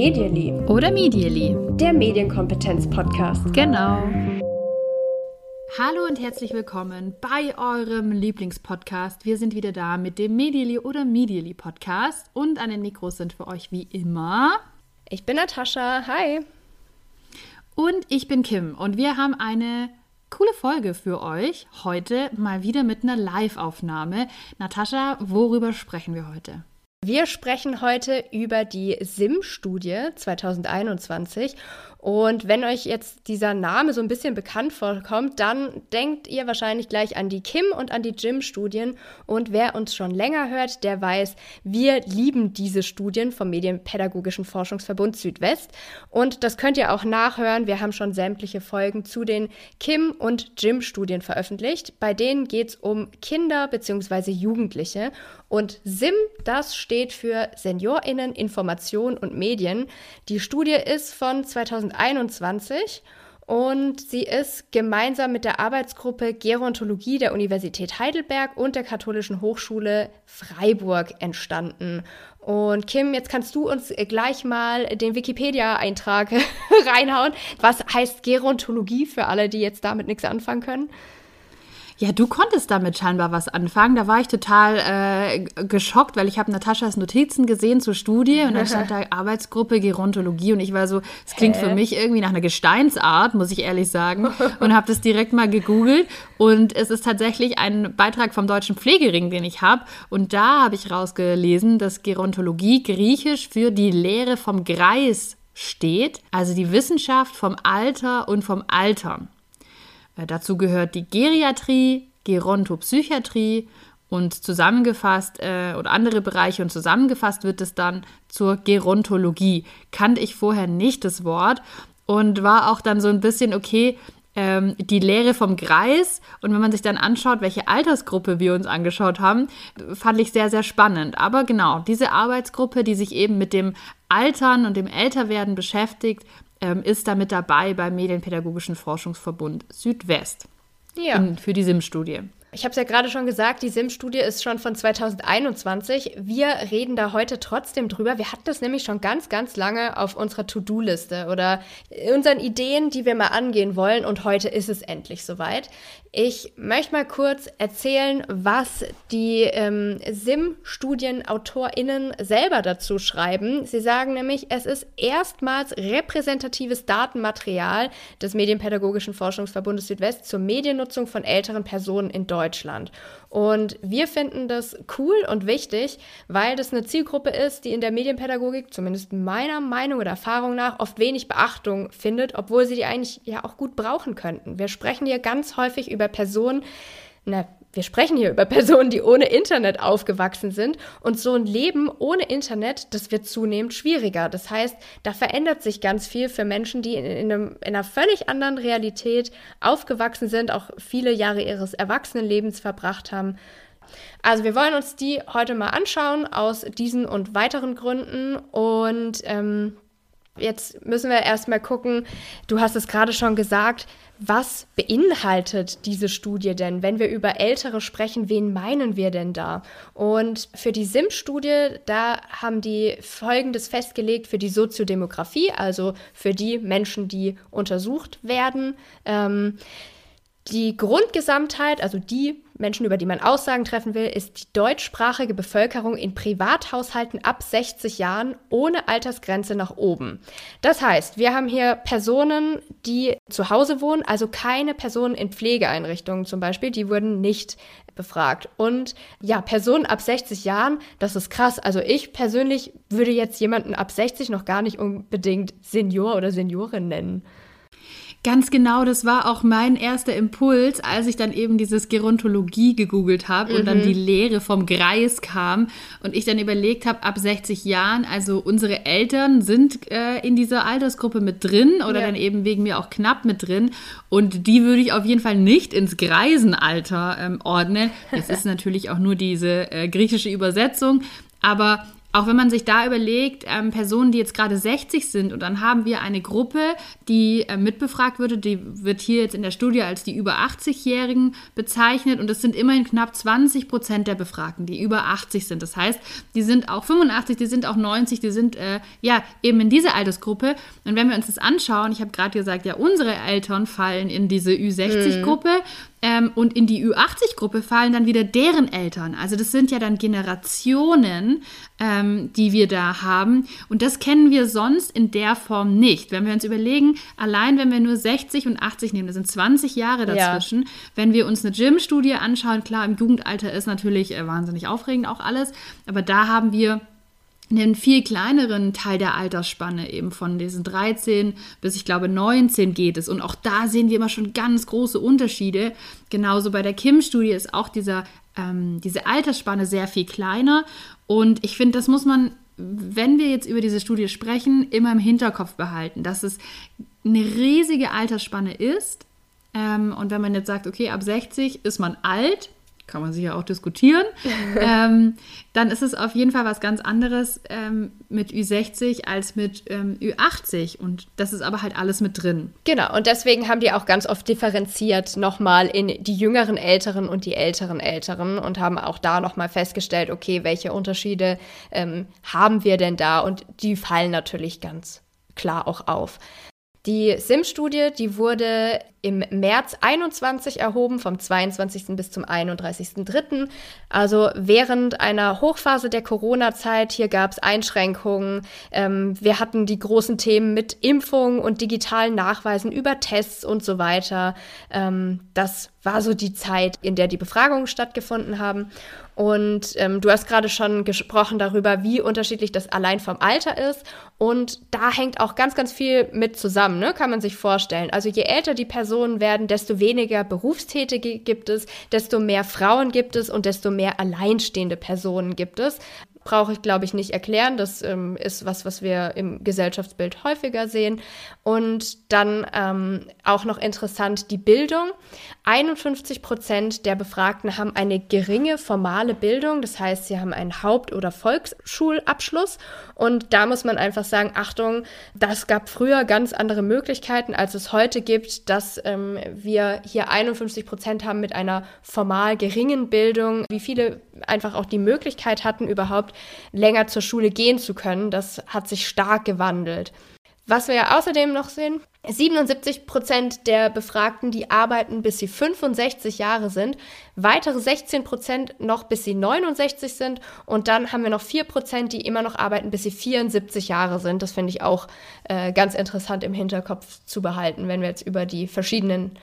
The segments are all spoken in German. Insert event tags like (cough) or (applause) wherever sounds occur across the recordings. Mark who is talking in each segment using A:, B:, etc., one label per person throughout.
A: Medially.
B: Oder Medially.
A: Der Medienkompetenz-Podcast.
B: Genau. Hallo und herzlich willkommen bei eurem Lieblingspodcast. Wir sind wieder da mit dem Medially oder Medially Podcast und an den Mikros sind für euch wie immer.
A: Ich bin Natascha. Hi.
B: Und ich bin Kim und wir haben eine coole Folge für euch. Heute mal wieder mit einer Live-Aufnahme. Natascha, worüber sprechen wir heute?
A: Wir sprechen heute über die SIM-Studie 2021 und wenn euch jetzt dieser Name so ein bisschen bekannt vorkommt, dann denkt ihr wahrscheinlich gleich an die Kim und an die Jim-Studien. Und wer uns schon länger hört, der weiß, wir lieben diese Studien vom Medienpädagogischen Forschungsverbund Südwest. Und das könnt ihr auch nachhören. Wir haben schon sämtliche Folgen zu den Kim- und Jim-Studien veröffentlicht. Bei denen geht es um Kinder bzw. Jugendliche. Und SIM, das steht für SeniorInnen, Information und Medien. Die Studie ist von 2000 2021 und sie ist gemeinsam mit der Arbeitsgruppe Gerontologie der Universität Heidelberg und der Katholischen Hochschule Freiburg entstanden. Und Kim, jetzt kannst du uns gleich mal den Wikipedia-Eintrag (laughs) reinhauen. Was heißt Gerontologie für alle, die jetzt damit nichts anfangen können?
B: Ja, du konntest damit scheinbar was anfangen. Da war ich total äh, geschockt, weil ich habe Nataschas Notizen gesehen zur Studie und dann stand (laughs) da Arbeitsgruppe Gerontologie und ich war so, es klingt Hä? für mich irgendwie nach einer Gesteinsart, muss ich ehrlich sagen, und habe das direkt mal gegoogelt und es ist tatsächlich ein Beitrag vom Deutschen Pflegering, den ich habe und da habe ich rausgelesen, dass Gerontologie griechisch für die Lehre vom Greis steht, also die Wissenschaft vom Alter und vom Altern. Äh, dazu gehört die Geriatrie, Gerontopsychiatrie und zusammengefasst äh, oder andere Bereiche und zusammengefasst wird es dann zur Gerontologie. Kannte ich vorher nicht das Wort und war auch dann so ein bisschen, okay, ähm, die Lehre vom Greis. Und wenn man sich dann anschaut, welche Altersgruppe wir uns angeschaut haben, fand ich sehr, sehr spannend. Aber genau, diese Arbeitsgruppe, die sich eben mit dem Altern und dem Älterwerden beschäftigt, ähm, ist da mit dabei beim Medienpädagogischen Forschungsverbund Südwest ja. in, für die SIM-Studie.
A: Ich habe es ja gerade schon gesagt, die SIM-Studie ist schon von 2021. Wir reden da heute trotzdem drüber. Wir hatten das nämlich schon ganz, ganz lange auf unserer To-Do-Liste oder unseren Ideen, die wir mal angehen wollen. Und heute ist es endlich soweit. Ich möchte mal kurz erzählen, was die ähm, SIM-StudienautorInnen selber dazu schreiben. Sie sagen nämlich, es ist erstmals repräsentatives Datenmaterial des Medienpädagogischen Forschungsverbundes Südwest zur Mediennutzung von älteren Personen in Deutschland. Und wir finden das cool und wichtig, weil das eine Zielgruppe ist, die in der Medienpädagogik, zumindest meiner Meinung oder Erfahrung nach, oft wenig Beachtung findet, obwohl sie die eigentlich ja auch gut brauchen könnten. Wir sprechen hier ganz häufig über Personen, na, wir sprechen hier über Personen, die ohne Internet aufgewachsen sind und so ein Leben ohne Internet, das wird zunehmend schwieriger. Das heißt, da verändert sich ganz viel für Menschen, die in, in, einem, in einer völlig anderen Realität aufgewachsen sind, auch viele Jahre ihres Erwachsenenlebens verbracht haben. Also wir wollen uns die heute mal anschauen aus diesen und weiteren Gründen und ähm, jetzt müssen wir erstmal gucken, du hast es gerade schon gesagt, was beinhaltet diese Studie denn? Wenn wir über Ältere sprechen, wen meinen wir denn da? Und für die SIM-Studie, da haben die Folgendes festgelegt für die Soziodemografie, also für die Menschen, die untersucht werden. Ähm, die Grundgesamtheit, also die Menschen, über die man Aussagen treffen will, ist die deutschsprachige Bevölkerung in Privathaushalten ab 60 Jahren ohne Altersgrenze nach oben. Das heißt, wir haben hier Personen, die zu Hause wohnen, also keine Personen in Pflegeeinrichtungen zum Beispiel, die wurden nicht befragt. Und ja, Personen ab 60 Jahren, das ist krass. Also ich persönlich würde jetzt jemanden ab 60 noch gar nicht unbedingt Senior oder Seniorin nennen.
B: Ganz genau, das war auch mein erster Impuls, als ich dann eben dieses Gerontologie gegoogelt habe mhm. und dann mhm. die Lehre vom Greis kam und ich dann überlegt habe, ab 60 Jahren, also unsere Eltern sind äh, in dieser Altersgruppe mit drin oder ja. dann eben wegen mir auch knapp mit drin und die würde ich auf jeden Fall nicht ins Greisenalter ähm, ordnen. Das ist natürlich auch nur diese äh, griechische Übersetzung, aber auch wenn man sich da überlegt, ähm, Personen, die jetzt gerade 60 sind und dann haben wir eine Gruppe, die äh, mitbefragt würde, die wird hier jetzt in der Studie als die über 80-Jährigen bezeichnet und es sind immerhin knapp 20 Prozent der Befragten, die über 80 sind. Das heißt, die sind auch 85, die sind auch 90, die sind äh, ja eben in dieser Altersgruppe. Und wenn wir uns das anschauen, ich habe gerade gesagt, ja, unsere Eltern fallen in diese Ü60-Gruppe. Mhm. Ähm, und in die Ü80-Gruppe fallen dann wieder deren Eltern. Also das sind ja dann Generationen, ähm, die wir da haben. Und das kennen wir sonst in der Form nicht. Wenn wir uns überlegen, allein wenn wir nur 60 und 80 nehmen, das sind 20 Jahre dazwischen. Ja. Wenn wir uns eine Gym-Studie anschauen, klar, im Jugendalter ist natürlich äh, wahnsinnig aufregend auch alles. Aber da haben wir einen viel kleineren Teil der Altersspanne, eben von diesen 13 bis ich glaube 19 geht es. Und auch da sehen wir immer schon ganz große Unterschiede. Genauso bei der Kim-Studie ist auch dieser, ähm, diese Altersspanne sehr viel kleiner. Und ich finde, das muss man, wenn wir jetzt über diese Studie sprechen, immer im Hinterkopf behalten, dass es eine riesige Altersspanne ist. Ähm, und wenn man jetzt sagt, okay, ab 60 ist man alt, kann man sich ja auch diskutieren. (laughs) ähm, dann ist es auf jeden Fall was ganz anderes ähm, mit Ü60 als mit ähm, Ü80. Und das ist aber halt alles mit drin.
A: Genau, und deswegen haben die auch ganz oft differenziert nochmal in die jüngeren Älteren und die älteren Älteren und haben auch da nochmal festgestellt, okay, welche Unterschiede ähm, haben wir denn da? Und die fallen natürlich ganz klar auch auf. Die SIM-Studie, die wurde im März 21 erhoben, vom 22. bis zum 31.3. Also während einer Hochphase der Corona-Zeit. Hier gab es Einschränkungen. Ähm, wir hatten die großen Themen mit Impfungen und digitalen Nachweisen über Tests und so weiter. Ähm, das war so die Zeit, in der die Befragungen stattgefunden haben. Und ähm, du hast gerade schon gesprochen darüber, wie unterschiedlich das allein vom Alter ist. Und da hängt auch ganz, ganz viel mit zusammen, ne? kann man sich vorstellen. Also je älter die Personen werden, desto weniger Berufstätige gibt es, desto mehr Frauen gibt es und desto mehr alleinstehende Personen gibt es brauche ich, glaube ich, nicht erklären. Das ähm, ist was, was wir im Gesellschaftsbild häufiger sehen. Und dann ähm, auch noch interessant die Bildung. 51 Prozent der Befragten haben eine geringe formale Bildung. Das heißt, sie haben einen Haupt- oder Volksschulabschluss. Und da muss man einfach sagen, Achtung, das gab früher ganz andere Möglichkeiten, als es heute gibt, dass ähm, wir hier 51 Prozent haben mit einer formal geringen Bildung. Wie viele einfach auch die Möglichkeit hatten, überhaupt länger zur Schule gehen zu können. Das hat sich stark gewandelt. Was wir ja außerdem noch sehen, 77 Prozent der Befragten, die arbeiten, bis sie 65 Jahre sind, weitere 16 Prozent noch, bis sie 69 sind und dann haben wir noch 4 Prozent, die immer noch arbeiten, bis sie 74 Jahre sind. Das finde ich auch äh, ganz interessant im Hinterkopf zu behalten, wenn wir jetzt über die verschiedenen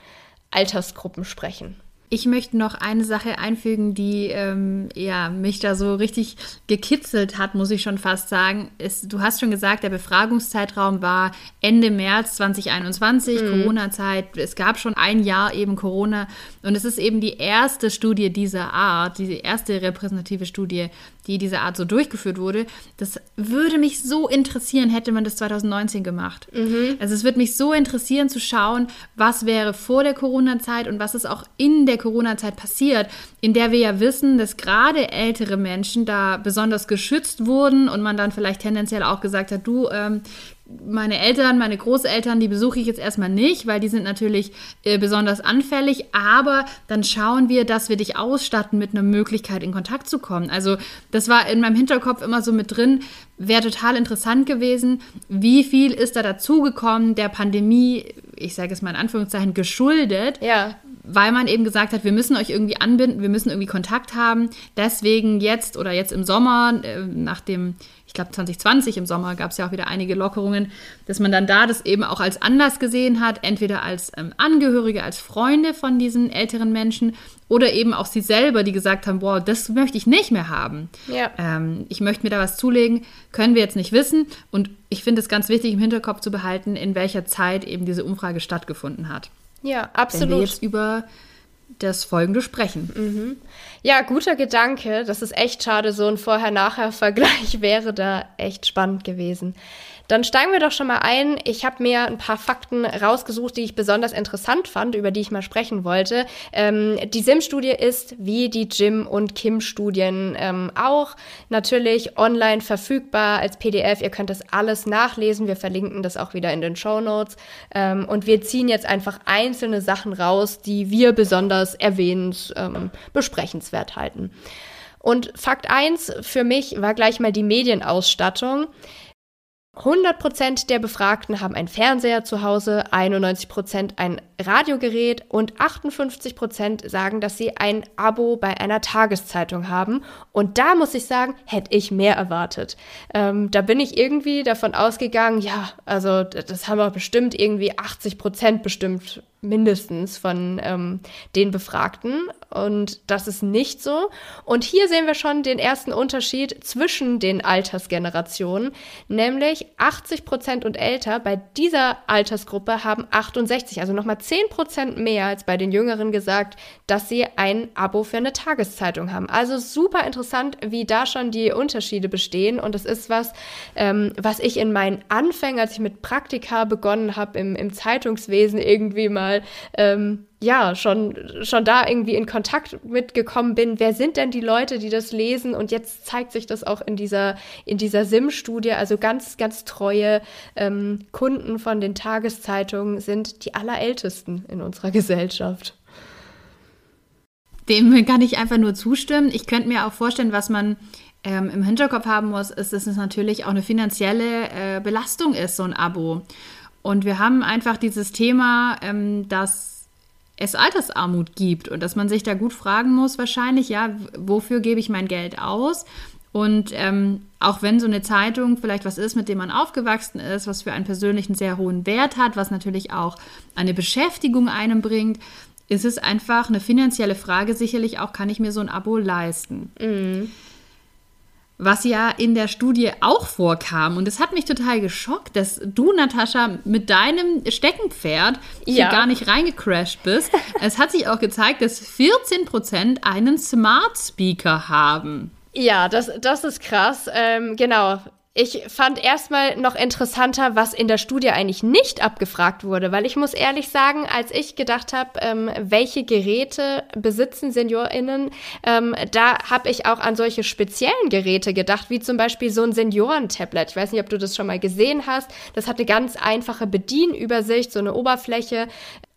A: Altersgruppen sprechen.
B: Ich möchte noch eine Sache einfügen, die ähm, ja, mich da so richtig gekitzelt hat, muss ich schon fast sagen. Es, du hast schon gesagt, der Befragungszeitraum war Ende März 2021, mhm. Corona-Zeit. Es gab schon ein Jahr eben Corona. Und es ist eben die erste Studie dieser Art, die erste repräsentative Studie, die dieser Art so durchgeführt wurde. Das würde mich so interessieren, hätte man das 2019 gemacht. Mhm. Also es würde mich so interessieren zu schauen, was wäre vor der Corona-Zeit und was ist auch in der Corona-Zeit passiert, in der wir ja wissen, dass gerade ältere Menschen da besonders geschützt wurden und man dann vielleicht tendenziell auch gesagt hat, du, ähm, meine Eltern, meine Großeltern, die besuche ich jetzt erstmal nicht, weil die sind natürlich äh, besonders anfällig, aber dann schauen wir, dass wir dich ausstatten mit einer Möglichkeit, in Kontakt zu kommen. Also das war in meinem Hinterkopf immer so mit drin, wäre total interessant gewesen, wie viel ist da dazugekommen, der Pandemie, ich sage es mal in Anführungszeichen, geschuldet,
A: ja
B: weil man eben gesagt hat, wir müssen euch irgendwie anbinden, wir müssen irgendwie Kontakt haben. Deswegen jetzt oder jetzt im Sommer, äh, nach dem, ich glaube 2020 im Sommer gab es ja auch wieder einige Lockerungen, dass man dann da das eben auch als Anlass gesehen hat, entweder als ähm, Angehörige, als Freunde von diesen älteren Menschen oder eben auch sie selber, die gesagt haben, wow, das möchte ich nicht mehr haben.
A: Ja.
B: Ähm, ich möchte mir da was zulegen, können wir jetzt nicht wissen. Und ich finde es ganz wichtig im Hinterkopf zu behalten, in welcher Zeit eben diese Umfrage stattgefunden hat.
A: Ja, absolut.
B: Wenn wir jetzt über das Folgende sprechen.
A: Mhm. Ja, guter Gedanke. Das ist echt schade. So ein Vorher-Nachher-Vergleich (laughs) wäre da echt spannend gewesen. Dann steigen wir doch schon mal ein. Ich habe mir ein paar Fakten rausgesucht, die ich besonders interessant fand, über die ich mal sprechen wollte. Ähm, die SIM-Studie ist wie die Jim- und Kim-Studien ähm, auch natürlich online verfügbar als PDF. Ihr könnt das alles nachlesen. Wir verlinken das auch wieder in den Show Notes. Ähm, und wir ziehen jetzt einfach einzelne Sachen raus, die wir besonders erwähnens, ähm, besprechenswert halten. Und Fakt 1 für mich war gleich mal die Medienausstattung. 100% der Befragten haben einen Fernseher zu Hause, 91% ein Radiogerät und 58% sagen, dass sie ein Abo bei einer Tageszeitung haben. Und da muss ich sagen, hätte ich mehr erwartet. Ähm, da bin ich irgendwie davon ausgegangen, ja, also das haben wir bestimmt irgendwie 80% bestimmt mindestens von ähm, den Befragten. Und das ist nicht so. Und hier sehen wir schon den ersten Unterschied zwischen den Altersgenerationen, nämlich 80 Prozent und älter. Bei dieser Altersgruppe haben 68, also nochmal 10 Prozent mehr als bei den Jüngeren gesagt, dass sie ein Abo für eine Tageszeitung haben. Also super interessant, wie da schon die Unterschiede bestehen. Und das ist was, ähm, was ich in meinen Anfängen, als ich mit Praktika begonnen habe, im, im Zeitungswesen irgendwie mal mal ähm, ja schon, schon da irgendwie in Kontakt mitgekommen bin. Wer sind denn die Leute, die das lesen? Und jetzt zeigt sich das auch in dieser, in dieser SIM-Studie. Also ganz, ganz treue ähm, Kunden von den Tageszeitungen sind die allerältesten in unserer Gesellschaft.
B: Dem kann ich einfach nur zustimmen. Ich könnte mir auch vorstellen, was man ähm, im Hinterkopf haben muss, ist, dass es natürlich auch eine finanzielle äh, Belastung ist, so ein Abo. Und wir haben einfach dieses Thema, ähm, dass es Altersarmut gibt und dass man sich da gut fragen muss, wahrscheinlich, ja, wofür gebe ich mein Geld aus? Und ähm, auch wenn so eine Zeitung vielleicht was ist, mit dem man aufgewachsen ist, was für einen persönlichen sehr hohen Wert hat, was natürlich auch eine Beschäftigung einem bringt, ist es einfach eine finanzielle Frage. Sicherlich auch, kann ich mir so ein Abo leisten? Mhm was ja in der Studie auch vorkam. Und es hat mich total geschockt, dass du, Natascha, mit deinem Steckenpferd ja. hier gar nicht reingecrashed bist. (laughs) es hat sich auch gezeigt, dass 14 Prozent einen Smart Speaker haben.
A: Ja, das, das ist krass. Ähm, genau. Ich fand erstmal noch interessanter, was in der Studie eigentlich nicht abgefragt wurde, weil ich muss ehrlich sagen, als ich gedacht habe, ähm, welche Geräte besitzen SeniorInnen, ähm, da habe ich auch an solche speziellen Geräte gedacht, wie zum Beispiel so ein Seniorentablet. Ich weiß nicht, ob du das schon mal gesehen hast. Das hat eine ganz einfache Bedienübersicht, so eine Oberfläche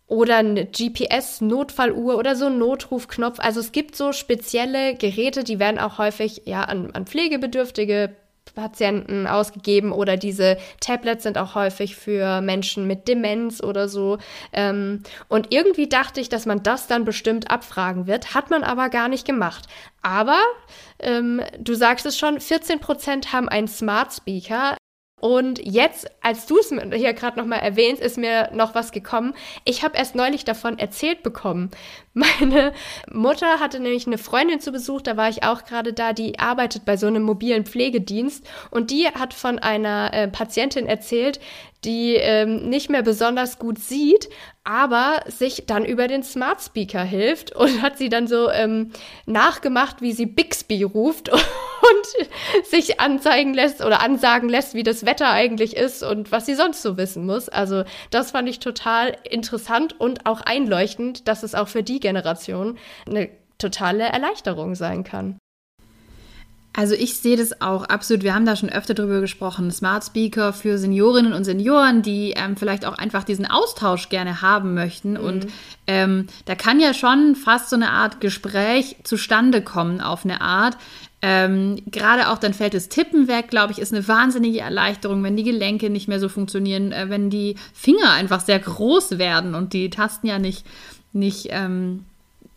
A: oder eine GPS-Notfalluhr oder so ein Notrufknopf. Also es gibt so spezielle Geräte, die werden auch häufig ja an, an pflegebedürftige Patienten ausgegeben oder diese Tablets sind auch häufig für Menschen mit Demenz oder so. Ähm, und irgendwie dachte ich, dass man das dann bestimmt abfragen wird, hat man aber gar nicht gemacht. Aber ähm, du sagst es schon, 14 Prozent haben einen Smart Speaker. Und jetzt, als du es hier gerade nochmal erwähnst, ist mir noch was gekommen. Ich habe erst neulich davon erzählt bekommen. (laughs) Meine Mutter hatte nämlich eine Freundin zu Besuch, da war ich auch gerade da, die arbeitet bei so einem mobilen Pflegedienst und die hat von einer äh, Patientin erzählt, die ähm, nicht mehr besonders gut sieht, aber sich dann über den Smart Speaker hilft und hat sie dann so ähm, nachgemacht, wie sie Bixby ruft (laughs) und sich anzeigen lässt oder ansagen lässt, wie das Wetter eigentlich ist und was sie sonst so wissen muss. Also das fand ich total interessant und auch einleuchtend, dass es auch für die Generation eine totale Erleichterung sein kann.
B: Also ich sehe das auch absolut. Wir haben da schon öfter drüber gesprochen. Smart Speaker für Seniorinnen und Senioren, die ähm, vielleicht auch einfach diesen Austausch gerne haben möchten. Mhm. Und ähm, da kann ja schon fast so eine Art Gespräch zustande kommen auf eine Art. Ähm, Gerade auch dann fällt das Tippen weg, glaube ich, ist eine wahnsinnige Erleichterung, wenn die Gelenke nicht mehr so funktionieren, äh, wenn die Finger einfach sehr groß werden und die Tasten ja nicht, nicht ähm,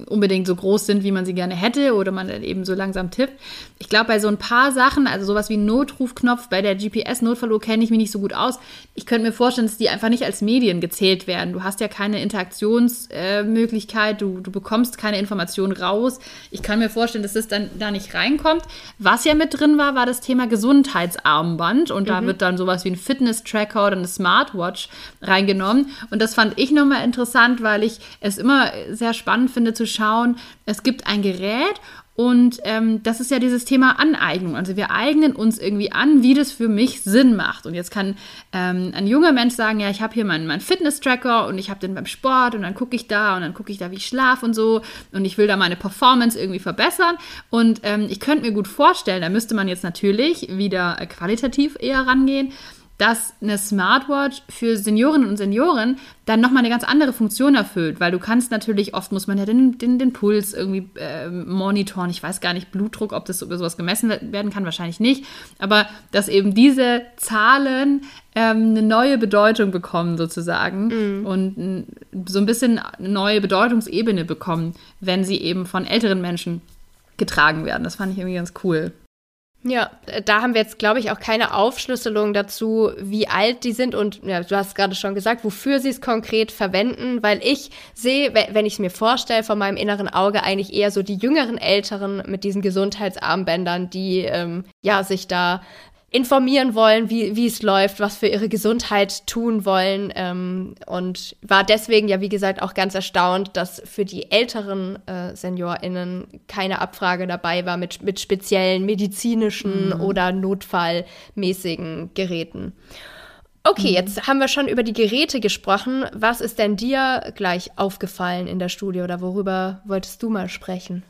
B: unbedingt so groß sind, wie man sie gerne hätte oder man dann eben so langsam tippt. Ich glaube, bei so ein paar Sachen, also sowas wie Notrufknopf, bei der GPS-Notfalluhr kenne ich mich nicht so gut aus. Ich könnte mir vorstellen, dass die einfach nicht als Medien gezählt werden. Du hast ja keine Interaktionsmöglichkeit, äh, du, du bekommst keine Informationen raus. Ich kann mir vorstellen, dass das dann da nicht reinkommt. Was ja mit drin war, war das Thema Gesundheitsarmband und da mhm. wird dann sowas wie ein Fitness-Tracker oder eine Smartwatch reingenommen. Und das fand ich nochmal interessant, weil ich es immer sehr spannend finde zu schauen, es gibt ein Gerät und ähm, das ist ja dieses Thema Aneignung. Also wir eignen uns irgendwie an, wie das für mich Sinn macht. Und jetzt kann ähm, ein junger Mensch sagen, ja, ich habe hier meinen, meinen Fitness-Tracker und ich habe den beim Sport und dann gucke ich da und dann gucke ich da, wie ich schlafe und so. Und ich will da meine Performance irgendwie verbessern. Und ähm, ich könnte mir gut vorstellen, da müsste man jetzt natürlich wieder äh, qualitativ eher rangehen dass eine Smartwatch für Seniorinnen und Senioren dann nochmal eine ganz andere Funktion erfüllt, weil du kannst natürlich, oft muss man ja den, den, den Puls irgendwie äh, monitoren, ich weiß gar nicht, Blutdruck, ob das über sowas gemessen werden kann, wahrscheinlich nicht, aber dass eben diese Zahlen ähm, eine neue Bedeutung bekommen sozusagen mhm. und so ein bisschen eine neue Bedeutungsebene bekommen, wenn sie eben von älteren Menschen getragen werden. Das fand ich irgendwie ganz cool.
A: Ja, da haben wir jetzt, glaube ich, auch keine Aufschlüsselung dazu, wie alt die sind und ja, du hast gerade schon gesagt, wofür sie es konkret verwenden, weil ich sehe, wenn ich es mir vorstelle, von meinem inneren Auge eigentlich eher so die jüngeren Älteren mit diesen Gesundheitsarmbändern, die ähm, ja sich da informieren wollen, wie, wie es läuft, was für ihre Gesundheit tun wollen. Ähm, und war deswegen ja, wie gesagt, auch ganz erstaunt, dass für die älteren äh, SeniorInnen keine Abfrage dabei war mit, mit speziellen medizinischen mhm. oder notfallmäßigen Geräten. Okay, mhm. jetzt haben wir schon über die Geräte gesprochen. Was ist denn dir gleich aufgefallen in der Studie oder worüber wolltest du mal sprechen?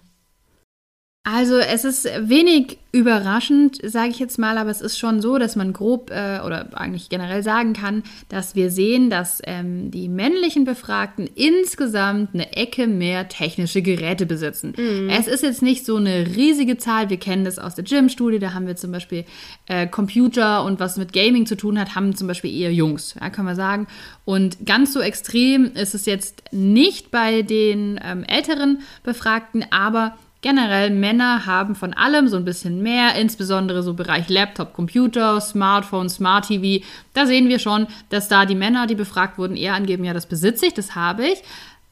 B: Also es ist wenig überraschend, sage ich jetzt mal, aber es ist schon so, dass man grob äh, oder eigentlich generell sagen kann, dass wir sehen, dass ähm, die männlichen Befragten insgesamt eine Ecke mehr technische Geräte besitzen. Mhm. Es ist jetzt nicht so eine riesige Zahl, wir kennen das aus der Gym-Studie, da haben wir zum Beispiel äh, Computer und was mit Gaming zu tun hat, haben zum Beispiel eher Jungs, ja, kann man sagen. Und ganz so extrem ist es jetzt nicht bei den ähm, älteren Befragten, aber Generell Männer haben von allem so ein bisschen mehr, insbesondere so Bereich Laptop, Computer, Smartphone, Smart TV. Da sehen wir schon, dass da die Männer, die befragt wurden, eher angeben, ja, das besitze ich, das habe ich.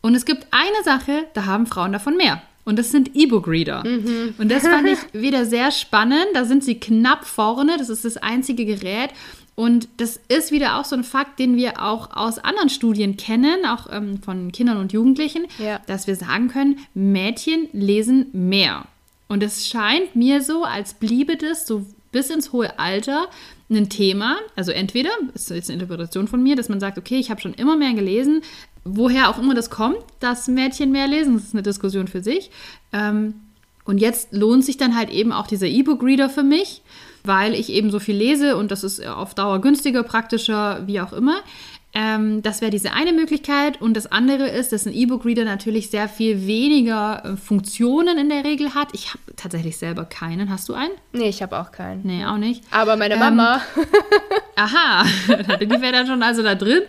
B: Und es gibt eine Sache, da haben Frauen davon mehr. Und das sind E-Book-Reader. Mhm. Und das fand (laughs) ich wieder sehr spannend. Da sind sie knapp vorne. Das ist das einzige Gerät. Und das ist wieder auch so ein Fakt, den wir auch aus anderen Studien kennen, auch ähm, von Kindern und Jugendlichen, ja. dass wir sagen können, Mädchen lesen mehr. Und es scheint mir so, als bliebe das so bis ins hohe Alter ein Thema. Also entweder, ist jetzt eine Interpretation von mir, dass man sagt, okay, ich habe schon immer mehr gelesen, woher auch immer das kommt, dass Mädchen mehr lesen, das ist eine Diskussion für sich. Ähm, und jetzt lohnt sich dann halt eben auch dieser E-Book-Reader für mich weil ich eben so viel lese und das ist auf Dauer günstiger, praktischer, wie auch immer. Ähm, das wäre diese eine Möglichkeit. Und das andere ist, dass ein E-Book-Reader natürlich sehr viel weniger äh, Funktionen in der Regel hat. Ich habe tatsächlich selber keinen. Hast du einen?
A: Nee, ich habe auch keinen.
B: Nee, auch nicht.
A: Aber meine Mama.
B: Ähm, aha, (laughs) die wäre dann schon also da drin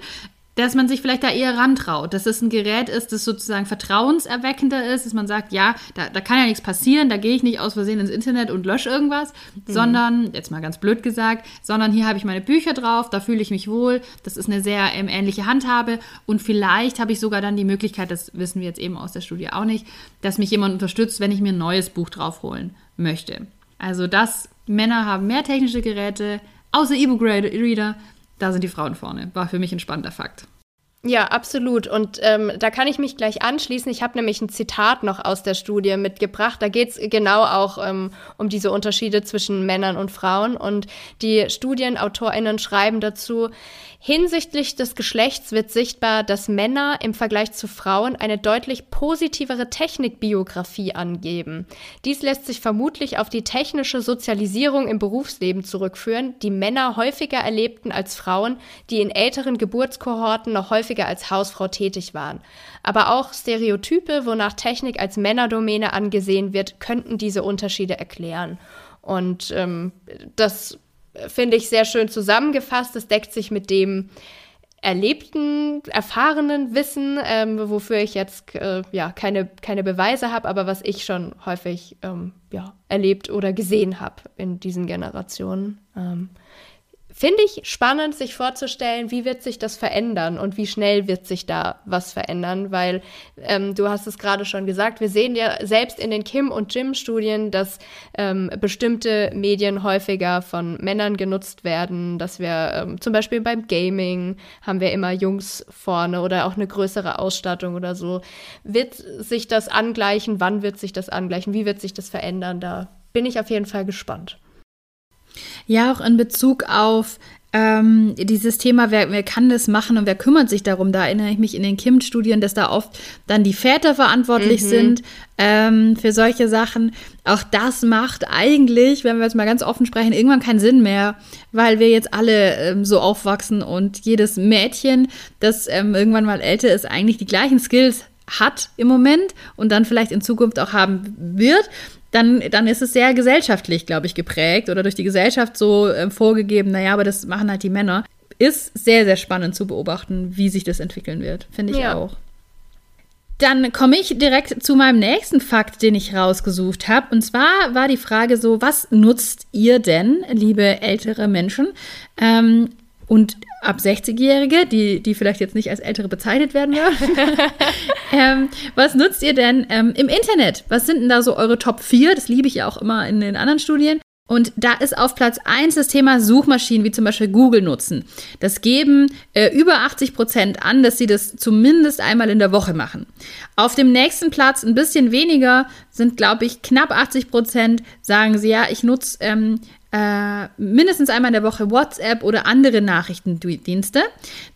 B: dass man sich vielleicht da eher rantraut, dass es ein Gerät ist, das sozusagen vertrauenserweckender ist, dass man sagt, ja, da, da kann ja nichts passieren, da gehe ich nicht aus Versehen ins Internet und lösche irgendwas, mhm. sondern, jetzt mal ganz blöd gesagt, sondern hier habe ich meine Bücher drauf, da fühle ich mich wohl, das ist eine sehr ähm, ähnliche Handhabe und vielleicht habe ich sogar dann die Möglichkeit, das wissen wir jetzt eben aus der Studie auch nicht, dass mich jemand unterstützt, wenn ich mir ein neues Buch draufholen möchte. Also das, Männer haben mehr technische Geräte, außer E-Book-Reader, da sind die Frauen vorne. War für mich ein spannender Fakt.
A: Ja, absolut. Und ähm, da kann ich mich gleich anschließen. Ich habe nämlich ein Zitat noch aus der Studie mitgebracht. Da geht es genau auch ähm, um diese Unterschiede zwischen Männern und Frauen. Und die Studienautorinnen schreiben dazu, Hinsichtlich des Geschlechts wird sichtbar, dass Männer im Vergleich zu Frauen eine deutlich positivere Technikbiografie angeben. Dies lässt sich vermutlich auf die technische Sozialisierung im Berufsleben zurückführen, die Männer häufiger erlebten als Frauen, die in älteren Geburtskohorten noch häufiger als Hausfrau tätig waren. Aber auch Stereotype, wonach Technik als Männerdomäne angesehen wird, könnten diese Unterschiede erklären. Und ähm, das finde ich, sehr schön zusammengefasst. Es deckt sich mit dem erlebten, erfahrenen Wissen, ähm, wofür ich jetzt äh, ja keine, keine Beweise habe, aber was ich schon häufig ähm, ja, erlebt oder gesehen habe in diesen Generationen. Ähm, finde ich spannend, sich vorzustellen, wie wird sich das verändern und wie schnell wird sich da was verändern, weil ähm, du hast es gerade schon gesagt, wir sehen ja selbst in den Kim- und Jim-Studien, dass ähm, bestimmte Medien häufiger von Männern genutzt werden, dass wir ähm, zum Beispiel beim Gaming haben wir immer Jungs vorne oder auch eine größere Ausstattung oder so. Wird sich das angleichen? Wann wird sich das angleichen? Wie wird sich das verändern? Da bin ich auf jeden Fall gespannt.
B: Ja, auch in Bezug auf ähm, dieses Thema, wer, wer kann das machen und wer kümmert sich darum? Da erinnere ich mich in den Kim-Studien, dass da oft dann die Väter verantwortlich mhm. sind ähm, für solche Sachen. Auch das macht eigentlich, wenn wir jetzt mal ganz offen sprechen, irgendwann keinen Sinn mehr, weil wir jetzt alle ähm, so aufwachsen und jedes Mädchen, das ähm, irgendwann mal älter ist, eigentlich die gleichen Skills hat im Moment und dann vielleicht in Zukunft auch haben wird dann, dann ist es sehr gesellschaftlich, glaube ich, geprägt oder durch die Gesellschaft so äh, vorgegeben, naja, aber das machen halt die Männer. Ist sehr, sehr spannend zu beobachten, wie sich das entwickeln wird, finde ich ja. auch. Dann komme ich direkt zu meinem nächsten Fakt, den ich rausgesucht habe. Und zwar war die Frage so, was nutzt ihr denn, liebe ältere Menschen, ähm, und ab 60-Jährige, die, die vielleicht jetzt nicht als Ältere bezeichnet werden würden. (laughs) ähm, was nutzt ihr denn ähm, im Internet? Was sind denn da so eure Top 4? Das liebe ich ja auch immer in den anderen Studien. Und da ist auf Platz 1 das Thema Suchmaschinen, wie zum Beispiel Google nutzen. Das geben äh, über 80 Prozent an, dass sie das zumindest einmal in der Woche machen. Auf dem nächsten Platz ein bisschen weniger sind, glaube ich, knapp 80 Prozent sagen sie, ja, ich nutze ähm, äh, mindestens einmal in der Woche WhatsApp oder andere Nachrichtendienste.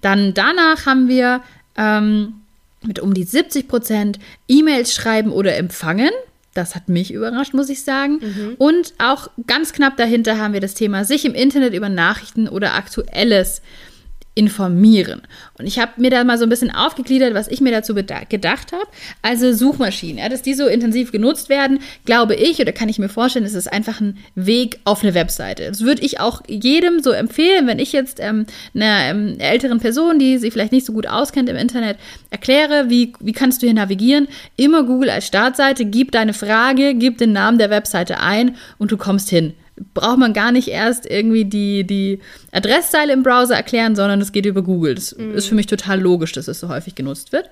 B: Dann danach haben wir ähm, mit um die 70 Prozent E-Mails schreiben oder empfangen. Das hat mich überrascht, muss ich sagen. Mhm. Und auch ganz knapp dahinter haben wir das Thema sich im Internet über Nachrichten oder Aktuelles informieren. Und ich habe mir da mal so ein bisschen aufgegliedert, was ich mir dazu gedacht habe. Also Suchmaschinen, ja, dass die so intensiv genutzt werden, glaube ich, oder kann ich mir vorstellen, ist es einfach ein Weg auf eine Webseite. Das würde ich auch jedem so empfehlen, wenn ich jetzt ähm, einer ähm, älteren Person, die sich vielleicht nicht so gut auskennt im Internet, erkläre, wie, wie kannst du hier navigieren. Immer Google als Startseite, gib deine Frage, gib den Namen der Webseite ein und du kommst hin braucht man gar nicht erst irgendwie die, die Adresszeile im Browser erklären, sondern es geht über Google. Das mhm. ist für mich total logisch, dass es so häufig genutzt wird.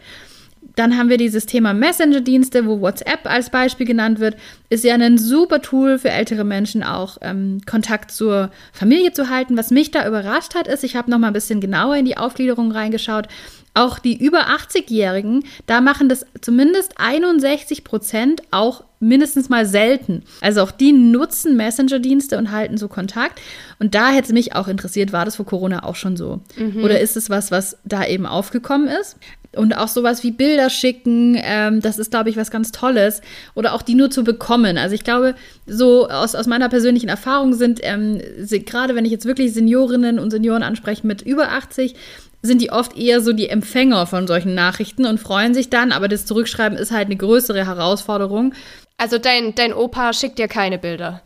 B: Dann haben wir dieses Thema Messenger-Dienste, wo WhatsApp als Beispiel genannt wird. Ist ja ein super Tool für ältere Menschen auch, ähm, Kontakt zur Familie zu halten. Was mich da überrascht hat, ist, ich habe noch mal ein bisschen genauer in die Aufgliederung reingeschaut. Auch die über 80-Jährigen, da machen das zumindest 61 Prozent auch mindestens mal selten. Also auch die nutzen Messenger-Dienste und halten so Kontakt. Und da hätte mich auch interessiert, war das vor Corona auch schon so? Mhm. Oder ist es was, was da eben aufgekommen ist? Und auch sowas wie Bilder schicken, ähm, das ist, glaube ich, was ganz Tolles. Oder auch die nur zu bekommen. Also ich glaube, so aus, aus meiner persönlichen Erfahrung sind, ähm, gerade wenn ich jetzt wirklich Seniorinnen und Senioren anspreche mit über 80, sind die oft eher so die Empfänger von solchen Nachrichten und freuen sich dann, aber das Zurückschreiben ist halt eine größere Herausforderung.
A: Also dein, dein Opa schickt dir keine Bilder.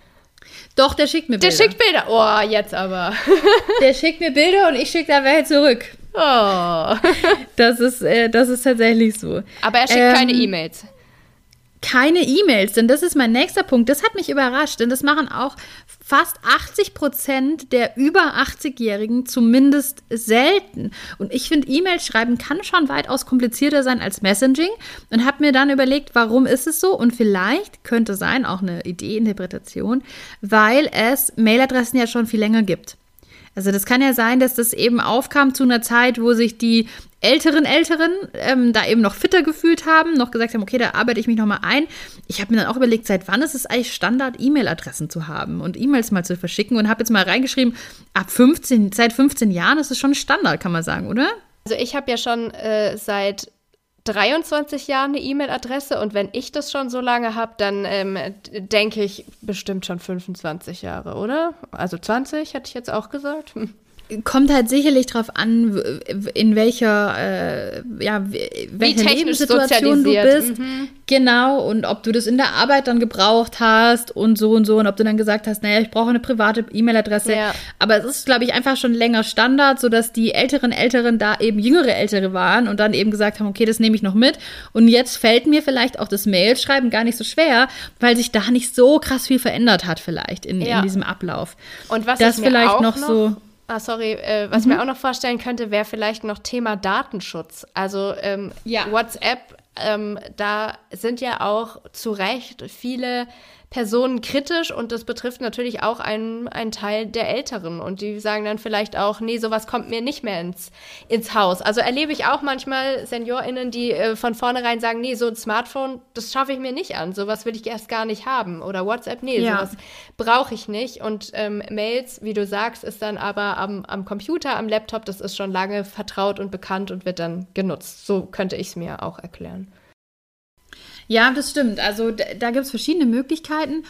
B: Doch, der schickt mir
A: Bilder. Der schickt Bilder. Oh, jetzt aber. (laughs)
B: der schickt mir Bilder und ich schicke da welche zurück.
A: Oh.
B: Das ist, äh, das ist tatsächlich so.
A: Aber er schickt ähm, keine E-Mails
B: keine E-Mails, denn das ist mein nächster Punkt. Das hat mich überrascht, denn das machen auch fast 80 Prozent der über 80-Jährigen zumindest selten. Und ich finde, E-Mails schreiben kann schon weitaus komplizierter sein als Messaging und habe mir dann überlegt, warum ist es so? Und vielleicht könnte sein, auch eine Idee-Interpretation, weil es Mailadressen ja schon viel länger gibt. Also das kann ja sein, dass das eben aufkam zu einer Zeit, wo sich die älteren Älteren ähm, da eben noch fitter gefühlt haben, noch gesagt haben, okay, da arbeite ich mich nochmal ein. Ich habe mir dann auch überlegt, seit wann ist es eigentlich Standard, E-Mail-Adressen zu haben und E-Mails mal zu verschicken und habe jetzt mal reingeschrieben, ab 15, seit 15 Jahren ist es schon Standard, kann man sagen, oder?
A: Also ich habe ja schon äh, seit 23 Jahren eine E-Mail-Adresse und wenn ich das schon so lange habe, dann ähm, denke ich bestimmt schon 25 Jahre, oder? Also 20 hätte ich jetzt auch gesagt. (laughs)
B: Kommt halt sicherlich darauf an, in welcher, äh, ja, welche Lebenssituation du bist. Mhm. Genau, und ob du das in der Arbeit dann gebraucht hast und so und so und ob du dann gesagt hast, naja, ich brauche eine private E-Mail-Adresse. Ja. Aber es ist, glaube ich, einfach schon länger Standard, sodass die älteren Älteren da eben jüngere Ältere waren und dann eben gesagt haben, okay, das nehme ich noch mit. Und jetzt fällt mir vielleicht auch das Mail-Schreiben gar nicht so schwer, weil sich da nicht so krass viel verändert hat vielleicht in, ja. in diesem Ablauf.
A: Und was das vielleicht noch, noch so ah, sorry, äh, was mhm. ich mir auch noch vorstellen könnte, wäre vielleicht noch Thema Datenschutz. Also ähm, ja. WhatsApp, ähm, da sind ja auch zu Recht viele Personen kritisch und das betrifft natürlich auch einen, einen Teil der Älteren und die sagen dann vielleicht auch, nee, sowas kommt mir nicht mehr ins, ins Haus. Also erlebe ich auch manchmal SeniorInnen, die äh, von vornherein sagen, nee, so ein Smartphone, das schaffe ich mir nicht an, sowas will ich erst gar nicht haben oder WhatsApp, nee, ja. sowas brauche ich nicht und ähm, Mails, wie du sagst, ist dann aber am, am Computer, am Laptop, das ist schon lange vertraut und bekannt und wird dann genutzt. So könnte ich es mir auch erklären.
B: Ja, das stimmt. Also da gibt es verschiedene Möglichkeiten.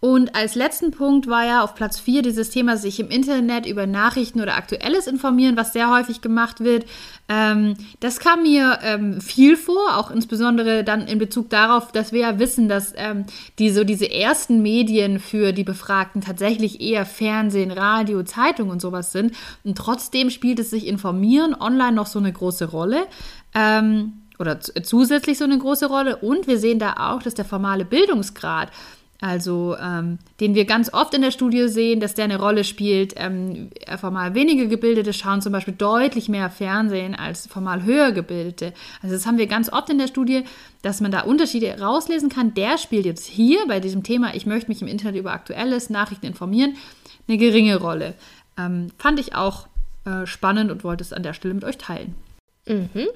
B: Und als letzten Punkt war ja auf Platz 4 dieses Thema, sich im Internet über Nachrichten oder Aktuelles informieren, was sehr häufig gemacht wird. Ähm, das kam mir ähm, viel vor, auch insbesondere dann in Bezug darauf, dass wir ja wissen, dass ähm, die, so diese ersten Medien für die Befragten tatsächlich eher Fernsehen, Radio, Zeitung und sowas sind. Und trotzdem spielt es sich Informieren online noch so eine große Rolle. Ähm, oder zusätzlich so eine große Rolle. Und wir sehen da auch, dass der formale Bildungsgrad, also ähm, den wir ganz oft in der Studie sehen, dass der eine Rolle spielt. Ähm, formal weniger Gebildete schauen zum Beispiel deutlich mehr Fernsehen als formal höher Gebildete. Also das haben wir ganz oft in der Studie, dass man da Unterschiede rauslesen kann. Der spielt jetzt hier bei diesem Thema, ich möchte mich im Internet über aktuelles Nachrichten informieren, eine geringe Rolle. Ähm, fand ich auch äh, spannend und wollte es an der Stelle mit euch teilen.
A: Mhm.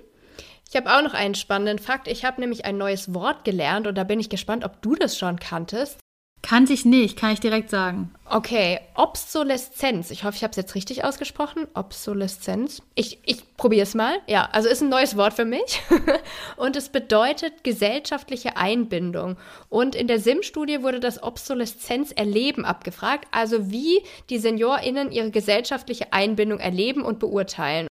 A: Ich habe auch noch einen spannenden Fakt. Ich habe nämlich ein neues Wort gelernt und da bin ich gespannt, ob du das schon kanntest.
B: Kannte ich nicht, kann ich direkt sagen.
A: Okay, Obsoleszenz. Ich hoffe, ich habe es jetzt richtig ausgesprochen. Obsoleszenz. Ich, ich probiere es mal. Ja, also ist ein neues Wort für mich. (laughs) und es bedeutet gesellschaftliche Einbindung. Und in der SIM-Studie wurde das Obsoleszenzerleben abgefragt, also wie die SeniorInnen ihre gesellschaftliche Einbindung erleben und beurteilen.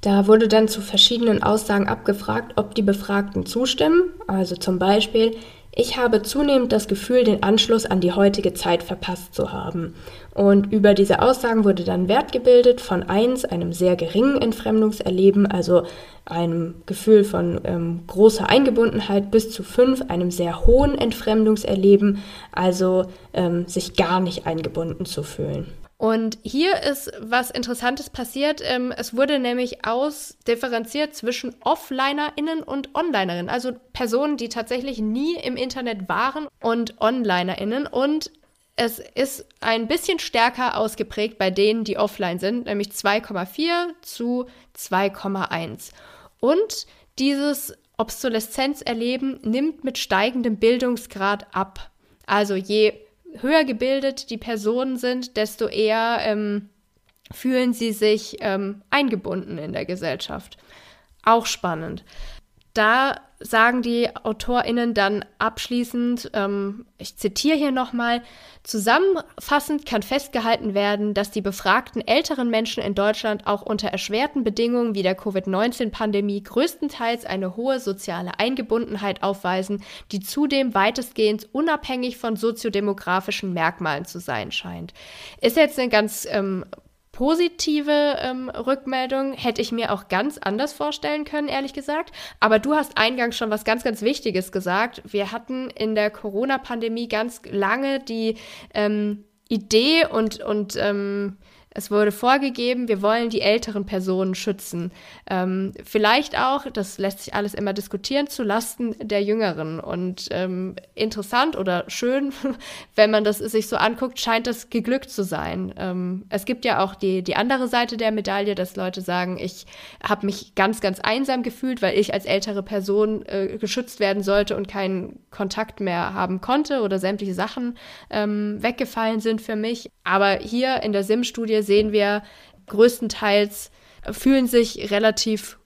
A: Da wurde dann zu verschiedenen Aussagen abgefragt, ob die Befragten zustimmen. Also zum Beispiel, ich habe zunehmend das Gefühl, den Anschluss an die heutige Zeit verpasst zu haben. Und über diese Aussagen wurde dann Wert gebildet von 1, einem sehr geringen Entfremdungserleben, also einem Gefühl von ähm, großer Eingebundenheit, bis zu 5, einem sehr hohen Entfremdungserleben, also ähm, sich gar nicht eingebunden zu fühlen. Und hier ist was Interessantes passiert. Ähm, es wurde nämlich ausdifferenziert zwischen OfflinerInnen und OnlinerInnen, also Personen, die tatsächlich nie im Internet waren und OnlinerInnen. Und es ist ein bisschen stärker ausgeprägt bei denen, die offline sind, nämlich 2,4 zu 2,1. Und dieses Obsoleszenzerleben nimmt mit steigendem Bildungsgrad ab. Also je höher gebildet die Personen sind, desto eher ähm, fühlen sie sich ähm, eingebunden in der Gesellschaft. Auch spannend. Da sagen die AutorInnen dann abschließend, ähm, ich zitiere hier nochmal, zusammenfassend kann festgehalten werden, dass die befragten älteren Menschen in Deutschland auch unter erschwerten Bedingungen wie der Covid-19-Pandemie größtenteils eine hohe soziale Eingebundenheit aufweisen, die zudem weitestgehend unabhängig von soziodemografischen Merkmalen zu sein scheint. Ist jetzt eine ganz ähm, positive ähm, Rückmeldung hätte ich mir auch ganz anders vorstellen können, ehrlich gesagt. Aber du hast eingangs schon was ganz, ganz Wichtiges gesagt. Wir hatten in der Corona-Pandemie ganz lange die ähm, Idee und, und ähm, es wurde vorgegeben, wir wollen die älteren Personen schützen. Ähm, vielleicht auch, das lässt sich alles immer diskutieren, zu Lasten der Jüngeren. Und ähm, interessant oder schön, (laughs) wenn man das sich so anguckt, scheint das geglückt zu sein. Ähm, es gibt ja auch die, die andere Seite der Medaille, dass Leute sagen, ich habe mich ganz, ganz einsam gefühlt, weil ich als ältere Person äh, geschützt werden sollte und keinen Kontakt mehr haben konnte oder sämtliche Sachen ähm, weggefallen sind für mich. Aber hier in der SIM-Studie sehen wir größtenteils fühlen sich relativ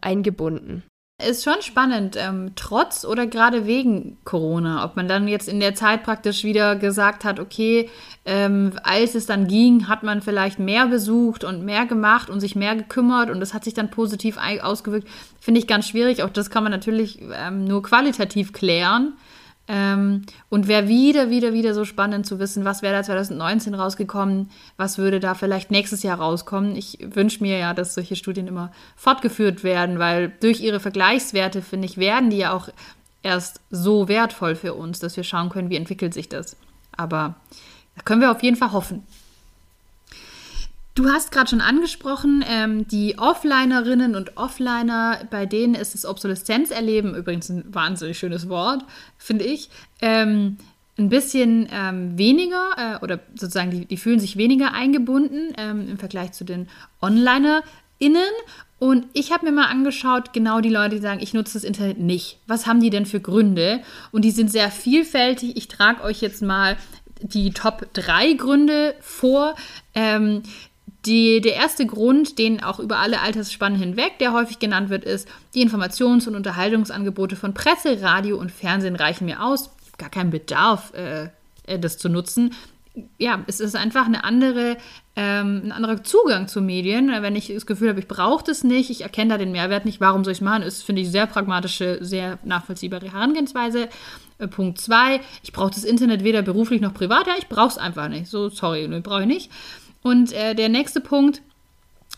A: eingebunden.
B: Ist schon spannend, ähm, trotz oder gerade wegen Corona, ob man dann jetzt in der Zeit praktisch wieder gesagt hat, okay, ähm, als es dann ging, hat man vielleicht mehr besucht und mehr gemacht und sich mehr gekümmert und das hat sich dann positiv ausgewirkt, finde ich ganz schwierig. Auch das kann man natürlich ähm, nur qualitativ klären. Ähm, und wäre wieder, wieder, wieder so spannend zu wissen, was wäre da 2019 rausgekommen, was würde da vielleicht nächstes Jahr rauskommen. Ich wünsche mir ja, dass solche Studien immer fortgeführt werden, weil durch ihre Vergleichswerte, finde ich, werden die ja auch erst so wertvoll für uns, dass wir schauen können, wie entwickelt sich das. Aber da können wir auf jeden Fall hoffen. Du hast gerade schon angesprochen, ähm, die Offlinerinnen und Offliner, bei denen ist das Obsoleszenzerleben, übrigens ein wahnsinnig schönes Wort, finde ich, ähm, ein bisschen ähm, weniger äh, oder sozusagen die, die fühlen sich weniger eingebunden ähm, im Vergleich zu den OnlinerInnen. Und ich habe mir mal angeschaut, genau die Leute, die sagen, ich nutze das Internet nicht. Was haben die denn für Gründe? Und die sind sehr vielfältig. Ich trage euch jetzt mal die Top 3 Gründe vor. Ähm, die, der erste Grund, den auch über alle Altersspannen hinweg, der häufig genannt wird, ist, die Informations- und Unterhaltungsangebote von Presse, Radio und Fernsehen reichen mir aus. Gar keinen Bedarf, äh, äh, das zu nutzen. Ja, es ist einfach eine andere, ähm, ein anderer Zugang zu Medien. Wenn ich das Gefühl habe, ich brauche das nicht, ich erkenne da den Mehrwert nicht, warum soll ich es machen, ist, finde ich, sehr pragmatische, sehr nachvollziehbare Herangehensweise. Äh, Punkt zwei, ich brauche das Internet weder beruflich noch privat. Ja, ich brauche es einfach nicht. So, sorry, brauche ich nicht. Und äh, der nächste Punkt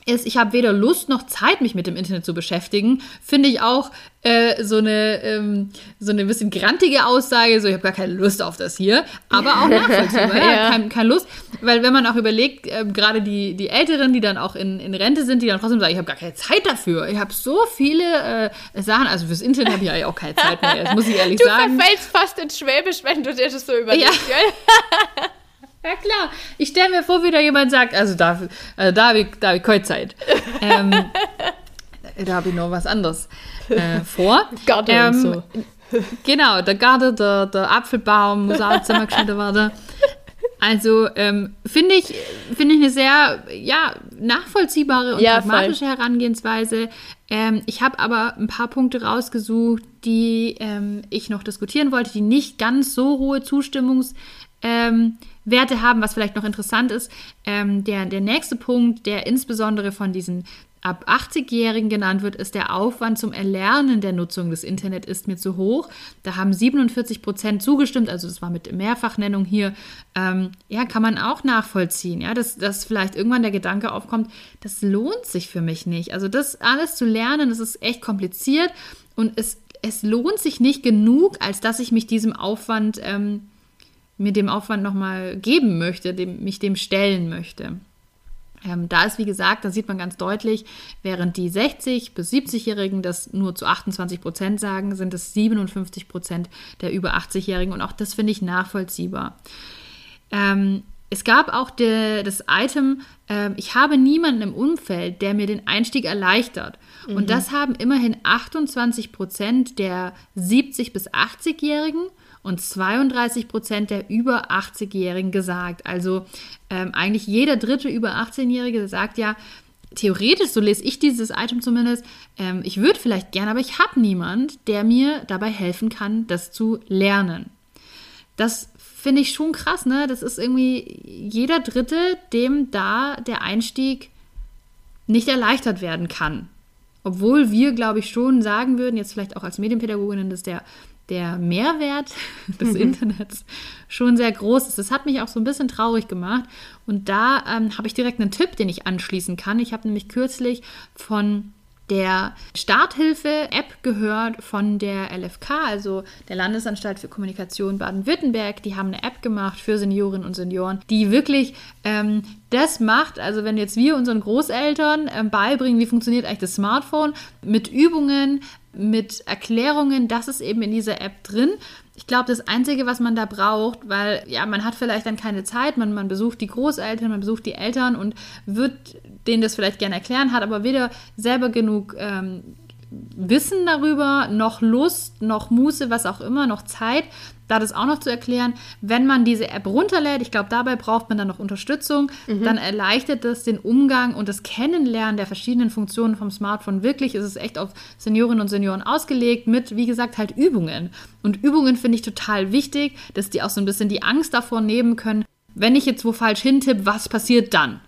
B: ist, ich habe weder Lust noch Zeit, mich mit dem Internet zu beschäftigen. Finde ich auch äh, so, eine, ähm, so eine bisschen grantige Aussage, so ich habe gar keine Lust auf das hier, aber auch (laughs) nachvollziehbar, ja. ja. Keine, keine Lust, weil wenn man auch überlegt, äh, gerade die, die Älteren, die dann auch in, in Rente sind, die dann trotzdem sagen, ich habe gar keine Zeit dafür, ich habe so viele äh, Sachen, also fürs Internet habe ich ja auch keine Zeit mehr, das muss ich ehrlich
A: du
B: sagen.
A: Du verfällst fast ins Schwäbisch, wenn du dir das so überlegst, ja. (laughs)
B: Ja klar, ich stelle mir vor, wie da jemand sagt, also da, also da habe ich, hab ich keine Zeit. (laughs) ähm, da habe ich noch was anderes äh, vor.
A: Garten ähm, so.
B: Genau, der Garten, der, der Apfelbaum muss auch zusammengeschnitten werden. Also ähm, finde ich, find ich eine sehr ja, nachvollziehbare und ja, pragmatische voll. Herangehensweise. Ähm, ich habe aber ein paar Punkte rausgesucht, die ähm, ich noch diskutieren wollte, die nicht ganz so hohe Zustimmungs- ähm, Werte haben, was vielleicht noch interessant ist. Ähm, der, der nächste Punkt, der insbesondere von diesen ab 80-Jährigen genannt wird, ist der Aufwand zum Erlernen der Nutzung des Internet ist mir zu hoch. Da haben 47 Prozent zugestimmt, also das war mit Mehrfachnennung hier. Ähm, ja, kann man auch nachvollziehen, ja, dass, dass vielleicht irgendwann der Gedanke aufkommt, das lohnt sich für mich nicht. Also das alles zu lernen, das ist echt kompliziert und es, es lohnt sich nicht genug, als dass ich mich diesem Aufwand ähm, mir dem Aufwand nochmal geben möchte, dem, mich dem stellen möchte. Ähm, da ist, wie gesagt, da sieht man ganz deutlich, während die 60- bis 70-Jährigen das nur zu 28 Prozent sagen, sind es 57 Prozent der über 80-Jährigen und auch das finde ich nachvollziehbar. Ähm, es gab auch de, das Item, äh, ich habe niemanden im Umfeld, der mir den Einstieg erleichtert. Mhm. Und das haben immerhin 28 Prozent der 70- bis 80-Jährigen und 32 Prozent der über 80-Jährigen gesagt. Also ähm, eigentlich jeder dritte über 18-Jährige sagt ja, theoretisch, so lese ich dieses Item zumindest, ähm, ich würde vielleicht gerne, aber ich habe niemand, der mir dabei helfen kann, das zu lernen. Das finde ich schon krass, ne? Das ist irgendwie jeder Dritte, dem da der Einstieg nicht erleichtert werden kann. Obwohl wir, glaube ich, schon sagen würden, jetzt vielleicht auch als Medienpädagoginnen, dass der der Mehrwert (laughs) des Internets schon sehr groß ist. Das hat mich auch so ein bisschen traurig gemacht. Und da ähm, habe ich direkt einen Tipp, den ich anschließen kann. Ich habe nämlich kürzlich von der Starthilfe-App gehört von der LFK, also der Landesanstalt für Kommunikation Baden-Württemberg. Die haben eine App gemacht für Seniorinnen und Senioren, die wirklich ähm, das macht. Also wenn jetzt wir unseren Großeltern ähm, beibringen, wie funktioniert eigentlich das Smartphone mit Übungen, mit Erklärungen, das ist eben in dieser App drin. Ich glaube, das Einzige, was man da braucht, weil ja, man hat vielleicht dann keine Zeit, man, man besucht die Großeltern, man besucht die Eltern und wird denen das vielleicht gerne erklären, hat aber weder selber genug ähm, Wissen darüber, noch Lust, noch Muße, was auch immer, noch Zeit, da das auch noch zu erklären. Wenn man diese App runterlädt, ich glaube, dabei braucht man dann noch Unterstützung, mhm. dann erleichtert das den Umgang und das Kennenlernen der verschiedenen Funktionen vom Smartphone. Wirklich ist es echt auf Seniorinnen und Senioren ausgelegt mit, wie gesagt, halt Übungen. Und Übungen finde ich total wichtig, dass die auch so ein bisschen die Angst davor nehmen können, wenn ich jetzt wo falsch hintippe, was passiert dann?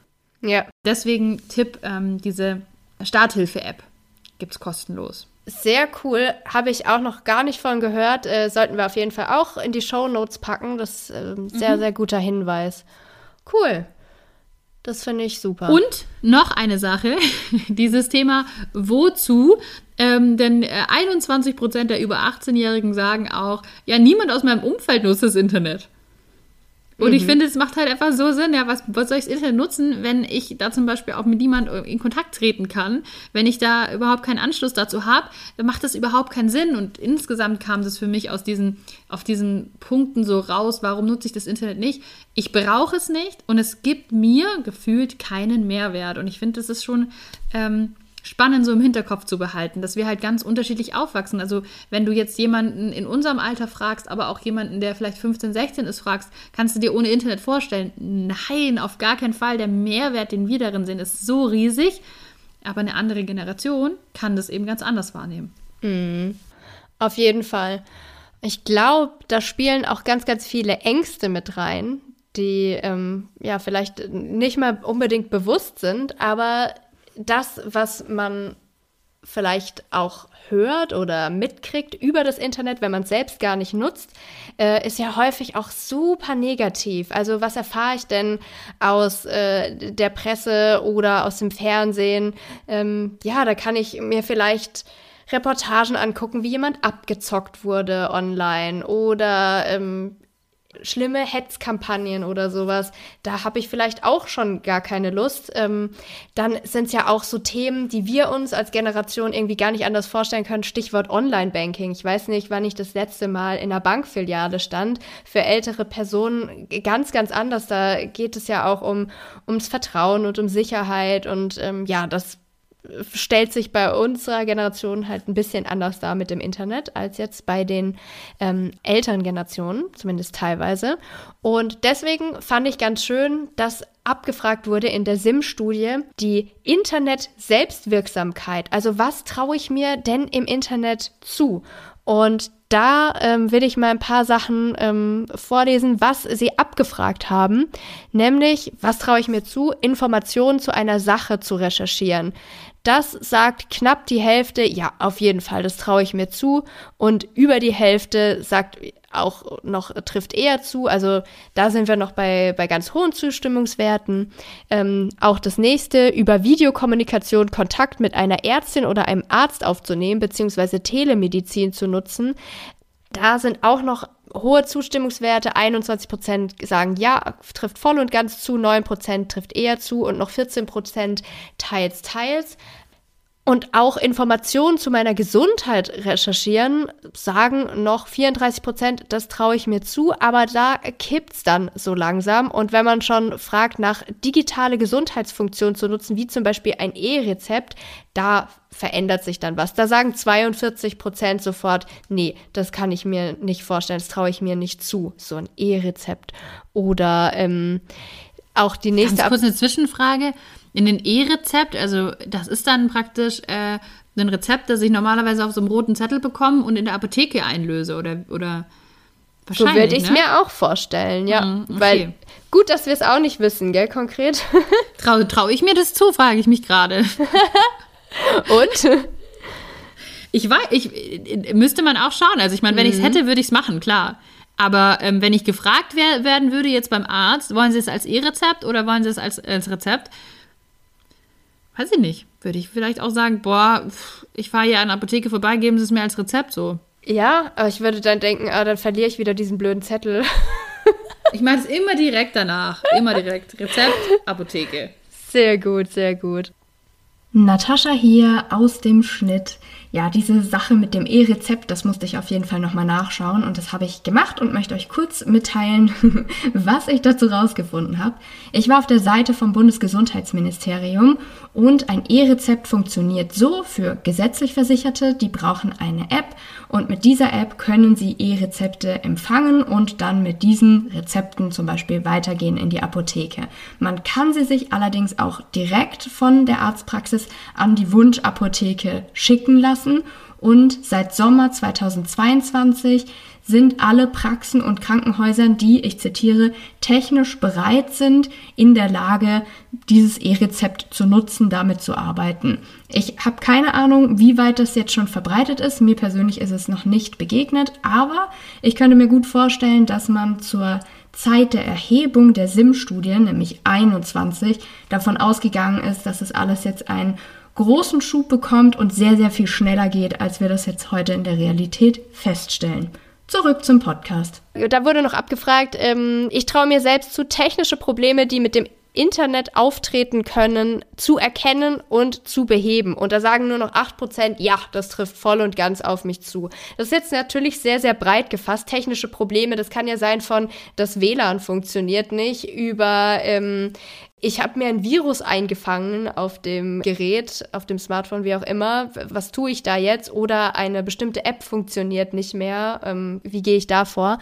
B: Ja. Deswegen Tipp, ähm, diese Starthilfe-App gibt es kostenlos.
A: Sehr cool, habe ich auch noch gar nicht von gehört. Äh, sollten wir auf jeden Fall auch in die Show Notes packen. Das ist äh, sehr, mhm. sehr guter Hinweis. Cool. Das finde ich super.
B: Und noch eine Sache, (laughs) dieses Thema wozu? Ähm, denn äh, 21 Prozent der über 18-Jährigen sagen auch, ja, niemand aus meinem Umfeld nutzt das Internet. Und mhm. ich finde, es macht halt einfach so Sinn, ja, was, was soll ich das Internet nutzen, wenn ich da zum Beispiel auch mit niemandem in Kontakt treten kann, wenn ich da überhaupt keinen Anschluss dazu habe, dann macht das überhaupt keinen Sinn. Und insgesamt kam das für mich aus diesen, auf diesen Punkten so raus, warum nutze ich das Internet nicht? Ich brauche es nicht und es gibt mir gefühlt keinen Mehrwert. Und ich finde, das ist schon ähm, spannend so im Hinterkopf zu behalten, dass wir halt ganz unterschiedlich aufwachsen. Also wenn du jetzt jemanden in unserem Alter fragst, aber auch jemanden, der vielleicht 15, 16 ist, fragst, kannst du dir ohne Internet vorstellen? Nein, auf gar keinen Fall. Der Mehrwert, den wir darin sehen, ist so riesig. Aber eine andere Generation kann das eben ganz anders wahrnehmen.
A: Mhm. Auf jeden Fall. Ich glaube, da spielen auch ganz, ganz viele Ängste mit rein, die ähm, ja vielleicht nicht mal unbedingt bewusst sind, aber das, was man vielleicht auch hört oder mitkriegt über das Internet, wenn man es selbst gar nicht nutzt, äh, ist ja häufig auch super negativ. Also was erfahre ich denn aus äh, der Presse oder aus dem Fernsehen? Ähm, ja, da kann ich mir vielleicht Reportagen angucken, wie jemand abgezockt wurde online oder ähm, schlimme Hetzkampagnen oder sowas, da habe ich vielleicht auch schon gar keine Lust. Ähm, dann sind es ja auch so Themen, die wir uns als Generation irgendwie gar nicht anders vorstellen können. Stichwort Online-Banking. Ich weiß nicht, wann ich das letzte Mal in einer Bankfiliale stand. Für ältere Personen ganz, ganz anders. Da geht es ja auch um ums Vertrauen und um Sicherheit und ähm, ja, das stellt sich bei unserer Generation halt ein bisschen anders dar mit dem Internet als jetzt bei den ähm, älteren Generationen, zumindest teilweise. Und deswegen fand ich ganz schön, dass abgefragt wurde in der SIM-Studie die Internet-Selbstwirksamkeit. Also was traue ich mir denn im Internet zu? Und da ähm, will ich mal ein paar Sachen ähm, vorlesen, was sie abgefragt haben. Nämlich, was traue ich mir zu, Informationen zu einer Sache zu recherchieren. Das sagt knapp die Hälfte, ja, auf jeden Fall, das traue ich mir zu. Und über die Hälfte sagt auch noch, trifft eher zu. Also da sind wir noch bei, bei ganz hohen Zustimmungswerten. Ähm, auch das nächste, über Videokommunikation Kontakt mit einer Ärztin oder einem Arzt aufzunehmen, beziehungsweise Telemedizin zu nutzen. Da sind auch noch hohe Zustimmungswerte. 21 Prozent sagen ja, trifft voll und ganz zu, 9 Prozent trifft eher zu und noch 14 Prozent teils, teils. Und auch Informationen zu meiner Gesundheit recherchieren, sagen noch 34 Prozent, das traue ich mir zu, aber da kippt's dann so langsam. Und wenn man schon fragt, nach digitale Gesundheitsfunktionen zu nutzen, wie zum Beispiel ein E-Rezept, da verändert sich dann was. Da sagen 42 Prozent sofort, nee, das kann ich mir nicht vorstellen, das traue ich mir nicht zu, so ein E-Rezept. Oder ähm, auch die nächste.
B: Ganz kurz eine Zwischenfrage in den E-Rezept, also das ist dann praktisch äh, ein Rezept, das ich normalerweise auf so einem roten Zettel bekomme und in der Apotheke einlöse oder, oder
A: so würde ich es ne? mir auch vorstellen, ja. Mhm, okay. Weil gut, dass wir es auch nicht wissen, gell, konkret. (laughs)
B: Traue trau ich mir das zu, frage ich mich gerade. (laughs)
A: und?
B: Ich weiß, ich müsste man auch schauen. Also ich meine, wenn mhm. ich es hätte, würde ich es machen, klar. Aber ähm, wenn ich gefragt wer werden würde jetzt beim Arzt, wollen Sie es als E-Rezept oder wollen Sie es als, als Rezept? Weiß ich nicht, würde ich vielleicht auch sagen, boah, ich fahre hier an der Apotheke vorbei, geben Sie es mir als Rezept so.
A: Ja, aber ich würde dann denken, ah, dann verliere ich wieder diesen blöden Zettel. (laughs)
B: ich meine es immer direkt danach. Immer direkt. Rezept, Apotheke.
A: Sehr gut, sehr gut.
C: Natascha hier aus dem Schnitt ja, diese Sache mit dem E-Rezept, das musste ich auf jeden Fall nochmal nachschauen und das habe ich gemacht und möchte euch kurz mitteilen, (laughs) was ich dazu rausgefunden habe. Ich war auf der Seite vom Bundesgesundheitsministerium und ein E-Rezept funktioniert so für gesetzlich Versicherte, die brauchen eine App und mit dieser App können sie E-Rezepte empfangen und dann mit diesen Rezepten zum Beispiel weitergehen in die Apotheke. Man kann sie sich allerdings auch direkt von der Arztpraxis an die Wunschapotheke schicken lassen und seit Sommer 2022 sind alle Praxen und Krankenhäuser, die, ich zitiere, technisch bereit sind, in der Lage, dieses E-Rezept zu nutzen, damit zu arbeiten. Ich habe keine Ahnung, wie weit das jetzt schon verbreitet ist. Mir persönlich ist es noch nicht begegnet, aber ich könnte mir gut vorstellen, dass man zur Zeit der Erhebung der SIM-Studie, nämlich 21, davon ausgegangen ist, dass es alles jetzt ein großen Schub bekommt und sehr, sehr viel schneller geht, als wir das jetzt heute in der Realität feststellen. Zurück zum Podcast.
A: Da wurde noch abgefragt, ähm, ich traue mir selbst zu, technische Probleme, die mit dem Internet auftreten können, zu erkennen und zu beheben. Und da sagen nur noch 8%, ja, das trifft voll und ganz auf mich zu. Das ist jetzt natürlich sehr, sehr breit gefasst. Technische Probleme, das kann ja sein von, das WLAN funktioniert nicht, über ähm, ich habe mir ein Virus eingefangen auf dem Gerät, auf dem Smartphone, wie auch immer. Was tue ich da jetzt? Oder eine bestimmte App funktioniert nicht mehr. Ähm, wie gehe ich da vor?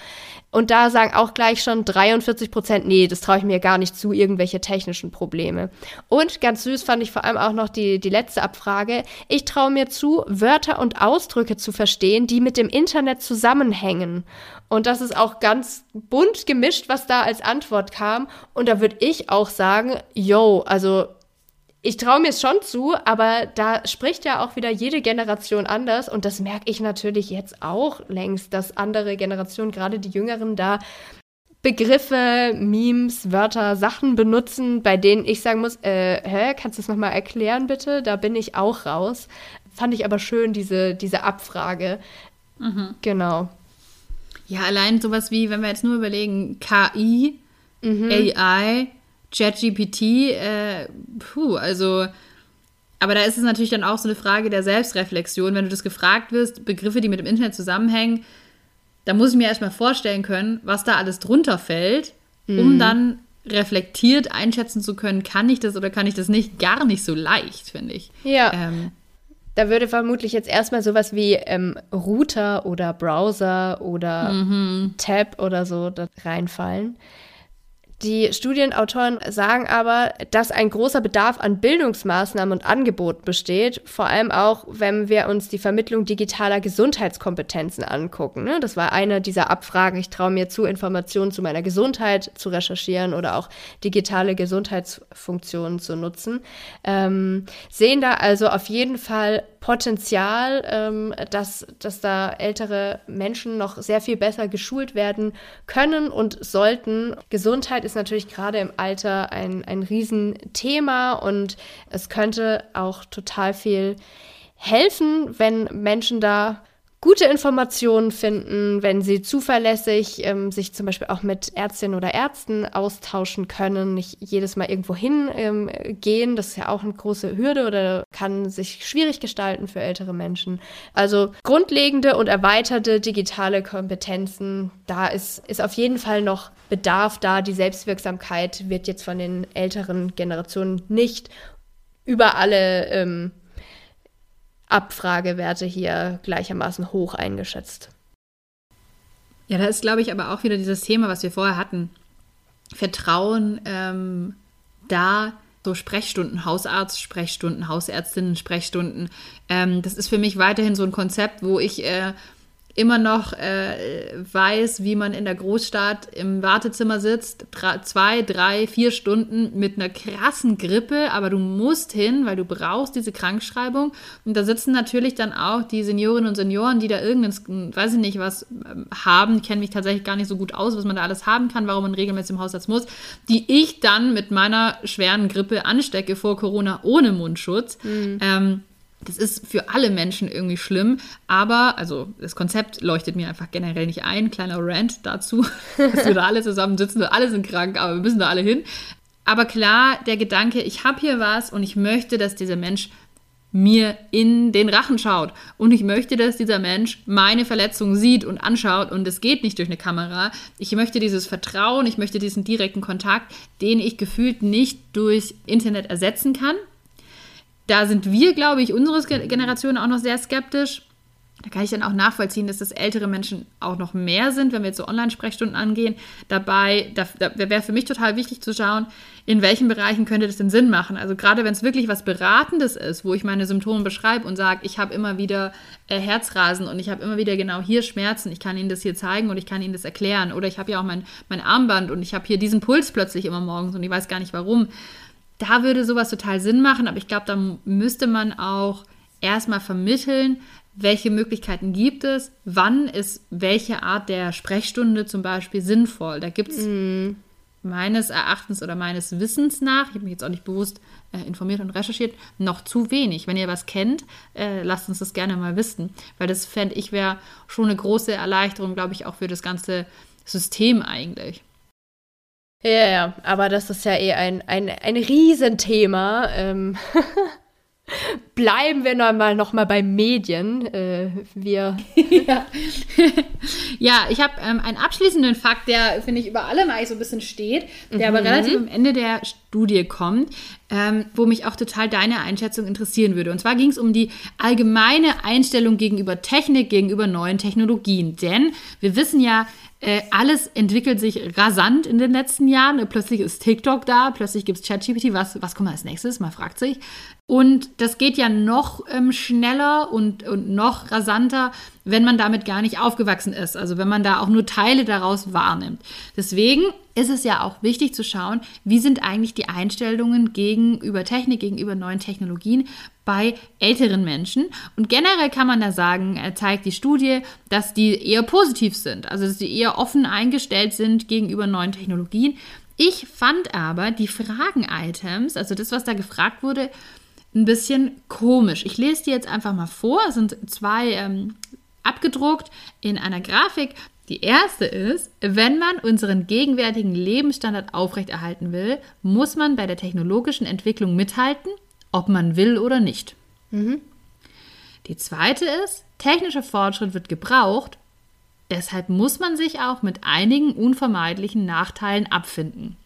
A: Und da sagen auch gleich schon 43 Prozent, nee, das traue ich mir gar nicht zu, irgendwelche technischen Probleme. Und ganz süß fand ich vor allem auch noch die, die letzte Abfrage. Ich traue mir zu, Wörter und Ausdrücke zu verstehen, die mit dem Internet zusammenhängen. Und das ist auch ganz bunt gemischt, was da als Antwort kam. Und da würde ich auch sagen, yo, also ich traue mir es schon zu, aber da spricht ja auch wieder jede Generation anders. Und das merke ich natürlich jetzt auch längst, dass andere Generationen, gerade die Jüngeren, da Begriffe, Memes, Wörter, Sachen benutzen, bei denen ich sagen muss, äh, hä, kannst du es nochmal erklären, bitte? Da bin ich auch raus. Fand ich aber schön, diese, diese Abfrage. Mhm. Genau.
B: Ja, allein sowas wie, wenn wir jetzt nur überlegen, KI, mhm. AI, ChatGPT, äh, puh, also, aber da ist es natürlich dann auch so eine Frage der Selbstreflexion. Wenn du das gefragt wirst, Begriffe, die mit dem Internet zusammenhängen, da muss ich mir erstmal vorstellen können, was da alles drunter fällt, mhm. um dann reflektiert einschätzen zu können, kann ich das oder kann ich das nicht? Gar nicht so leicht, finde ich.
A: Ja. Ähm, da würde vermutlich jetzt erstmal sowas wie ähm, Router oder Browser oder mhm. Tab oder so reinfallen. Die Studienautoren sagen aber, dass ein großer Bedarf an Bildungsmaßnahmen und Angeboten besteht, vor allem auch, wenn wir uns die Vermittlung digitaler Gesundheitskompetenzen angucken. Ne? Das war eine dieser Abfragen. Ich traue mir zu, Informationen zu meiner Gesundheit zu recherchieren oder auch digitale Gesundheitsfunktionen zu nutzen. Ähm, sehen da also auf jeden Fall Potenzial, ähm, dass, dass da ältere Menschen noch sehr viel besser geschult werden können und sollten. Gesundheit ist natürlich gerade im Alter ein, ein Riesenthema und es könnte auch total viel helfen, wenn Menschen da gute Informationen finden, wenn sie zuverlässig ähm, sich zum Beispiel auch mit Ärztinnen oder Ärzten austauschen können, nicht jedes Mal irgendwo hingehen. Ähm, das ist ja auch eine große Hürde oder kann sich schwierig gestalten für ältere Menschen. Also grundlegende und erweiterte digitale Kompetenzen, da ist, ist auf jeden Fall noch Bedarf da. Die Selbstwirksamkeit wird jetzt von den älteren Generationen nicht über alle ähm, Abfragewerte hier gleichermaßen hoch eingeschätzt.
B: Ja, da ist, glaube ich, aber auch wieder dieses Thema, was wir vorher hatten. Vertrauen ähm, da, so Sprechstunden, Hausarzt, Sprechstunden, Hausärztinnen, Sprechstunden. Ähm, das ist für mich weiterhin so ein Konzept, wo ich äh, immer noch äh, weiß, wie man in der Großstadt im Wartezimmer sitzt, drei, zwei, drei, vier Stunden mit einer krassen Grippe, aber du musst hin, weil du brauchst diese Krankschreibung. Und da sitzen natürlich dann auch die Seniorinnen und Senioren, die da irgendein, weiß ich nicht, was ähm, haben, kenne mich tatsächlich gar nicht so gut aus, was man da alles haben kann, warum man regelmäßig im Hausarzt muss, die ich dann mit meiner schweren Grippe anstecke vor Corona ohne Mundschutz. Mhm. Ähm, das ist für alle Menschen irgendwie schlimm, aber, also das Konzept leuchtet mir einfach generell nicht ein. Kleiner Rant dazu, (laughs) dass wir da alle zusammen sitzen, alle sind krank, aber wir müssen da alle hin. Aber klar, der Gedanke, ich habe hier was und ich möchte, dass dieser Mensch mir in den Rachen schaut. Und ich möchte, dass dieser Mensch meine Verletzung sieht und anschaut und es geht nicht durch eine Kamera. Ich möchte dieses Vertrauen, ich möchte diesen direkten Kontakt, den ich gefühlt nicht durch Internet ersetzen kann. Da sind wir, glaube ich, unsere Generation auch noch sehr skeptisch. Da kann ich dann auch nachvollziehen, dass das ältere Menschen auch noch mehr sind, wenn wir jetzt so Online-Sprechstunden angehen. Dabei, da, da wäre für mich total wichtig zu schauen, in welchen Bereichen könnte das denn Sinn machen. Also gerade wenn es wirklich was Beratendes ist, wo ich meine Symptome beschreibe und sage, ich habe immer wieder äh, Herzrasen und ich habe immer wieder genau hier Schmerzen, ich kann Ihnen das hier zeigen und ich kann Ihnen das erklären. Oder ich habe ja auch mein, mein Armband und ich habe hier diesen Puls plötzlich immer morgens und ich weiß gar nicht warum da würde sowas total Sinn machen, aber ich glaube, da müsste man auch erstmal vermitteln, welche Möglichkeiten gibt es, wann ist welche Art der Sprechstunde zum Beispiel sinnvoll. Da gibt es mm. meines Erachtens oder meines Wissens nach, ich habe mich jetzt auch nicht bewusst äh, informiert und recherchiert, noch zu wenig. Wenn ihr was kennt, äh, lasst uns das gerne mal wissen, weil das fände ich wäre schon eine große Erleichterung, glaube ich, auch für das ganze System eigentlich.
A: Ja, ja, aber das ist ja eh ein, ein, ein Riesenthema. Ähm (laughs) Bleiben wir noch mal, noch mal bei Medien. Äh, wir. (laughs)
B: ja. (laughs) ja, ich habe ähm, einen abschließenden Fakt, der, finde ich, über allem eigentlich so ein bisschen steht, der mhm. aber relativ am Ende der Studie kommt, ähm, wo mich auch total deine Einschätzung interessieren würde. Und zwar ging es um die allgemeine Einstellung gegenüber Technik, gegenüber neuen Technologien. Denn wir wissen ja, äh, alles entwickelt sich rasant in den letzten Jahren. Plötzlich ist TikTok da, plötzlich gibt es ChatGPT. Was, was kommt als nächstes? Man fragt sich. Und das geht ja noch ähm, schneller und, und noch rasanter, wenn man damit gar nicht aufgewachsen ist. Also wenn man da auch nur Teile daraus wahrnimmt. Deswegen ist es ja auch wichtig zu schauen, wie sind eigentlich die Einstellungen gegenüber Technik, gegenüber neuen Technologien bei älteren Menschen. Und generell kann man da sagen, äh, zeigt die Studie, dass die eher positiv sind, also dass sie eher offen eingestellt sind gegenüber neuen Technologien. Ich fand aber die Fragen-Items, also das, was da gefragt wurde, ein bisschen komisch. Ich lese die jetzt einfach mal vor. Es sind zwei ähm, abgedruckt in einer Grafik. Die erste ist, wenn man unseren gegenwärtigen Lebensstandard aufrechterhalten will, muss man bei der technologischen Entwicklung mithalten, ob man will oder nicht. Mhm. Die zweite ist, technischer Fortschritt wird gebraucht, deshalb muss man sich auch mit einigen unvermeidlichen Nachteilen abfinden.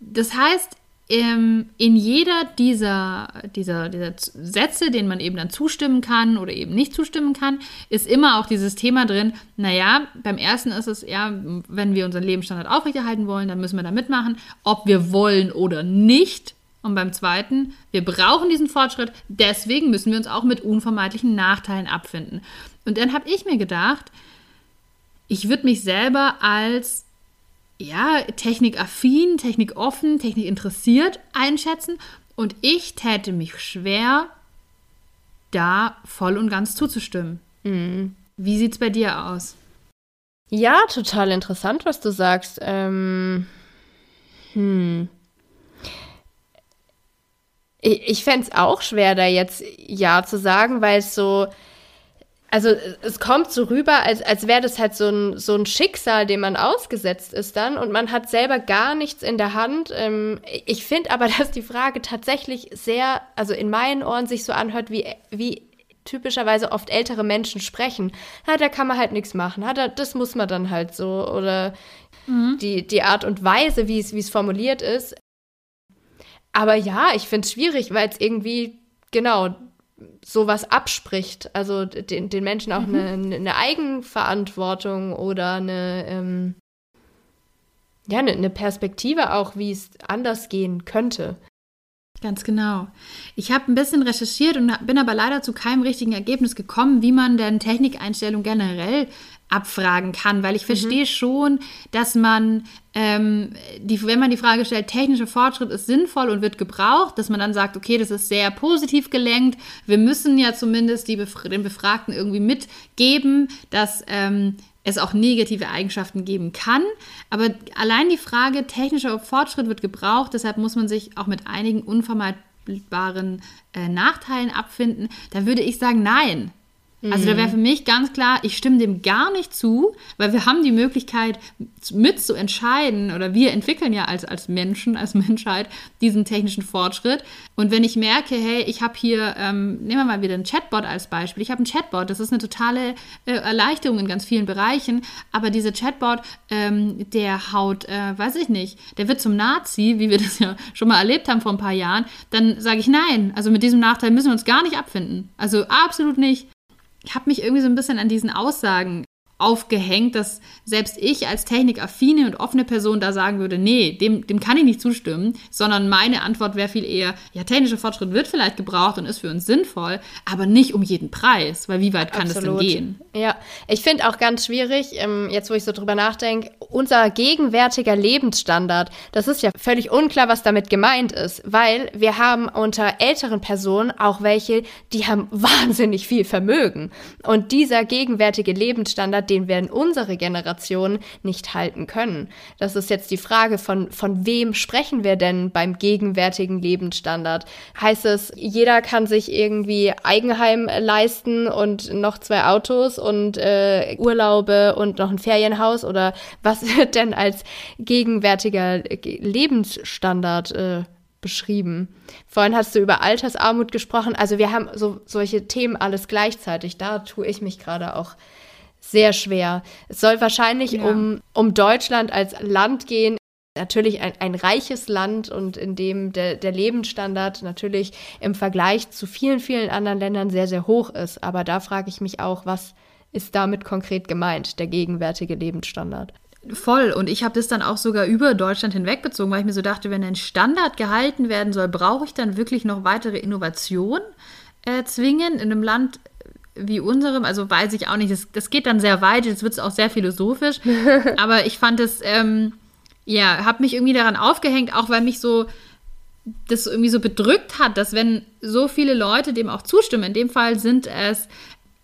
B: Das heißt, in jeder dieser, dieser, dieser Sätze, denen man eben dann zustimmen kann oder eben nicht zustimmen kann, ist immer auch dieses Thema drin, naja, beim ersten ist es ja, wenn wir unseren Lebensstandard aufrechterhalten wollen, dann müssen wir da mitmachen, ob wir wollen oder nicht. Und beim zweiten, wir brauchen diesen Fortschritt, deswegen müssen wir uns auch mit unvermeidlichen Nachteilen abfinden. Und dann habe ich mir gedacht, ich würde mich selber als ja, technikaffin, technikoffen, technikinteressiert einschätzen. Und ich täte mich schwer, da voll und ganz zuzustimmen. Mhm. Wie es bei dir aus?
A: Ja, total interessant, was du sagst. Ähm, hm. Ich, ich fände es auch schwer, da jetzt Ja zu sagen, weil es so, also es kommt so rüber, als, als wäre das halt so ein, so ein Schicksal, dem man ausgesetzt ist dann und man hat selber gar nichts in der Hand. Ähm, ich finde aber, (laughs) dass die Frage tatsächlich sehr, also in meinen Ohren sich so anhört, wie, wie typischerweise oft ältere Menschen sprechen. Ja, da kann man halt nichts machen. Ja, da, das muss man dann halt so. Oder mhm. die, die Art und Weise, wie es formuliert ist. Aber ja, ich finde es schwierig, weil es irgendwie, genau, sowas abspricht, also den, den Menschen auch mhm. eine, eine, Eigenverantwortung oder eine, ähm, ja, eine, eine Perspektive auch, wie es anders gehen könnte.
B: Ganz genau. Ich habe ein bisschen recherchiert und bin aber leider zu keinem richtigen Ergebnis gekommen, wie man denn Technikeinstellung generell abfragen kann, weil ich mhm. verstehe schon, dass man, ähm, die, wenn man die Frage stellt, technischer Fortschritt ist sinnvoll und wird gebraucht, dass man dann sagt, okay, das ist sehr positiv gelenkt. Wir müssen ja zumindest die den Befragten irgendwie mitgeben, dass ähm, es auch negative Eigenschaften geben kann. Aber allein die Frage, technischer Fortschritt wird gebraucht, deshalb muss man sich auch mit einigen unvermeidbaren äh, Nachteilen abfinden. Da würde ich sagen, nein. Also da wäre mhm. für mich ganz klar, ich stimme dem gar nicht zu, weil wir haben die Möglichkeit mitzuentscheiden oder wir entwickeln ja als, als Menschen, als (laughs) Menschheit diesen technischen Fortschritt. Und wenn ich merke, hey, ich habe hier, ähm, nehmen wir mal wieder einen Chatbot als Beispiel. Ich habe einen Chatbot, das ist eine totale äh, Erleichterung in ganz vielen Bereichen, aber dieser Chatbot, ähm, der haut, äh, weiß ich nicht, der wird zum Nazi, wie wir (laughs) das ja schon mal erlebt haben vor ein paar Jahren, dann sage ich nein. Also mit diesem Nachteil müssen wir uns gar nicht abfinden. Also absolut nicht ich habe mich irgendwie so ein bisschen an diesen Aussagen aufgehängt, dass selbst ich als technikaffine und offene Person da sagen würde, nee, dem, dem kann ich nicht zustimmen, sondern meine Antwort wäre viel eher, ja, technischer Fortschritt wird vielleicht gebraucht und ist für uns sinnvoll, aber nicht um jeden Preis, weil wie weit kann Absolut. das denn gehen?
A: Ja, ich finde auch ganz schwierig, ähm, jetzt wo ich so drüber nachdenke, unser gegenwärtiger Lebensstandard, das ist ja völlig unklar, was damit gemeint ist, weil wir haben unter älteren Personen auch welche, die haben (laughs) wahnsinnig viel Vermögen und dieser gegenwärtige Lebensstandard, Lebensstandard, den werden unsere Generation nicht halten können. Das ist jetzt die Frage von, von wem sprechen wir denn beim gegenwärtigen Lebensstandard? Heißt es, jeder kann sich irgendwie Eigenheim leisten und noch zwei Autos und äh, Urlaube und noch ein Ferienhaus oder was (laughs) wird denn als gegenwärtiger Lebensstandard äh, beschrieben. Vorhin hast du über Altersarmut gesprochen. Also wir haben so solche Themen alles gleichzeitig. Da tue ich mich gerade auch sehr schwer. Es soll wahrscheinlich ja. um, um Deutschland als Land gehen. Natürlich ein, ein reiches Land und in dem der, der Lebensstandard natürlich im Vergleich zu vielen, vielen anderen Ländern sehr, sehr hoch ist. Aber da frage ich mich auch, was ist damit konkret gemeint, der gegenwärtige Lebensstandard?
B: Voll. Und ich habe das dann auch sogar über Deutschland hinwegbezogen, weil ich mir so dachte, wenn ein Standard gehalten werden soll, brauche ich dann wirklich noch weitere Innovation äh, zwingen in einem Land wie unserem? Also weiß ich auch nicht. Das, das geht dann sehr weit, jetzt wird es auch sehr philosophisch. (laughs) Aber ich fand es, ähm, ja, habe mich irgendwie daran aufgehängt, auch weil mich so das irgendwie so bedrückt hat, dass wenn so viele Leute dem auch zustimmen, in dem Fall sind es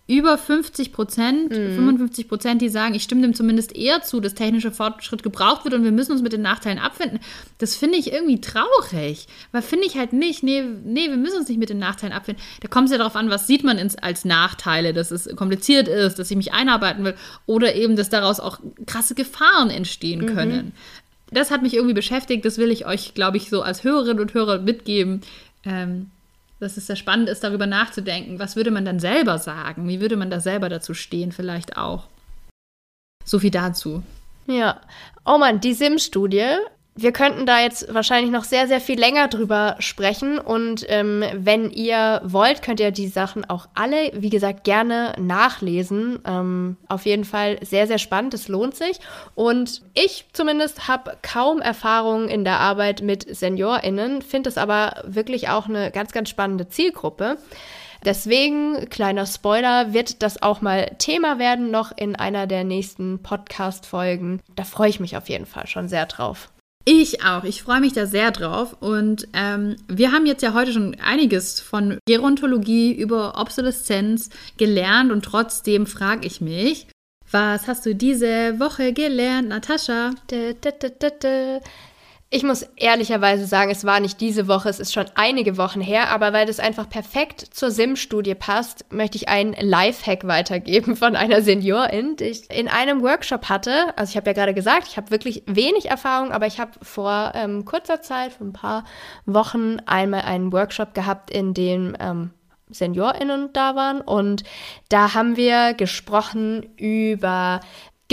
B: über 50 Prozent, mhm. 55 Prozent, die sagen, ich stimme dem zumindest eher zu, dass technischer Fortschritt gebraucht wird und wir müssen uns mit den Nachteilen abfinden. Das finde ich irgendwie traurig, weil finde ich halt nicht, nee, nee, wir müssen uns nicht mit den Nachteilen abfinden. Da kommt es ja darauf an, was sieht man ins, als Nachteile, dass es kompliziert ist, dass ich mich einarbeiten will oder eben, dass daraus auch krasse Gefahren entstehen mhm. können. Das hat mich irgendwie beschäftigt, das will ich euch, glaube ich, so als Hörerinnen und Hörer mitgeben. Ähm, dass es sehr spannend ist, darüber nachzudenken, was würde man dann selber sagen? Wie würde man da selber dazu stehen, vielleicht auch? So viel dazu.
A: Ja. Oh Mann, die SIM-Studie wir könnten da jetzt wahrscheinlich noch sehr, sehr viel länger drüber sprechen. Und ähm, wenn ihr wollt, könnt ihr die Sachen auch alle, wie gesagt, gerne nachlesen. Ähm, auf jeden Fall sehr, sehr spannend. Es lohnt sich. Und ich zumindest habe kaum Erfahrung in der Arbeit mit SeniorInnen, finde es aber wirklich auch eine ganz, ganz spannende Zielgruppe. Deswegen, kleiner Spoiler, wird das auch mal Thema werden, noch in einer der nächsten Podcast-Folgen. Da freue ich mich auf jeden Fall schon sehr drauf.
B: Ich auch. Ich freue mich da sehr drauf. Und ähm, wir haben jetzt ja heute schon einiges von Gerontologie über Obsoleszenz gelernt. Und trotzdem frage ich mich, was hast du diese Woche gelernt, Natascha?
A: Ich muss ehrlicherweise sagen, es war nicht diese Woche, es ist schon einige Wochen her, aber weil das einfach perfekt zur SIM-Studie passt, möchte ich einen Lifehack weitergeben von einer Seniorin, die ich in einem Workshop hatte. Also ich habe ja gerade gesagt, ich habe wirklich wenig Erfahrung, aber ich habe vor ähm, kurzer Zeit, vor ein paar Wochen, einmal einen Workshop gehabt, in dem ähm, SeniorInnen da waren und da haben wir gesprochen über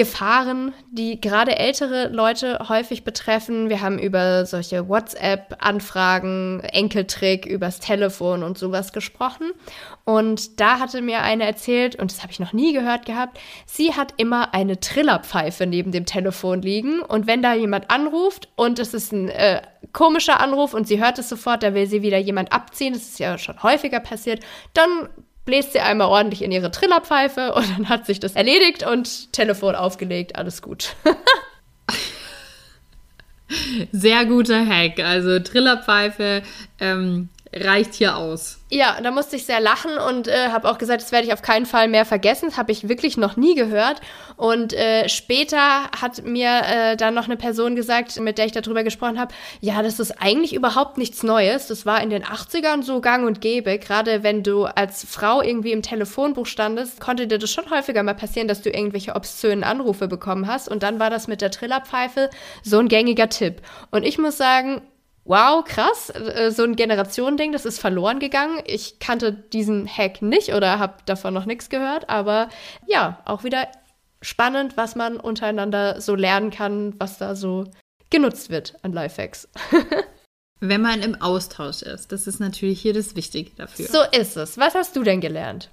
A: Gefahren, die gerade ältere Leute häufig betreffen. Wir haben über solche WhatsApp-Anfragen, Enkeltrick, übers Telefon und sowas gesprochen. Und da hatte mir eine erzählt, und das habe ich noch nie gehört gehabt, sie hat immer eine Trillerpfeife neben dem Telefon liegen. Und wenn da jemand anruft und es ist ein äh, komischer Anruf und sie hört es sofort, da will sie wieder jemand abziehen, das ist ja schon häufiger passiert, dann bläst sie einmal ordentlich in ihre Trillerpfeife und dann hat sich das erledigt und Telefon aufgelegt, alles gut.
B: Sehr guter Hack. Also Trillerpfeife ähm, reicht hier aus.
A: Ja, da musste ich sehr lachen und äh, habe auch gesagt, das werde ich auf keinen Fall mehr vergessen. Das habe ich wirklich noch nie gehört. Und äh, später hat mir äh, dann noch eine Person gesagt, mit der ich darüber gesprochen habe, ja, das ist eigentlich überhaupt nichts Neues. Das war in den 80ern so gang und gäbe. Gerade wenn du als Frau irgendwie im Telefonbuch standest, konnte dir das schon häufiger mal passieren, dass du irgendwelche obszönen Anrufe bekommen hast. Und dann war das mit der Trillerpfeife so ein gängiger Tipp. Und ich muss sagen, wow, krass, äh, so ein Generationending, das ist verloren gegangen. Ich kannte diesen Hack nicht oder habe davon noch nichts gehört, aber ja, auch wieder spannend, was man untereinander so lernen kann, was da so genutzt wird an Lifehacks. (laughs)
B: Wenn man im Austausch ist, das ist natürlich hier das Wichtige dafür.
A: So ist es. Was hast du denn gelernt?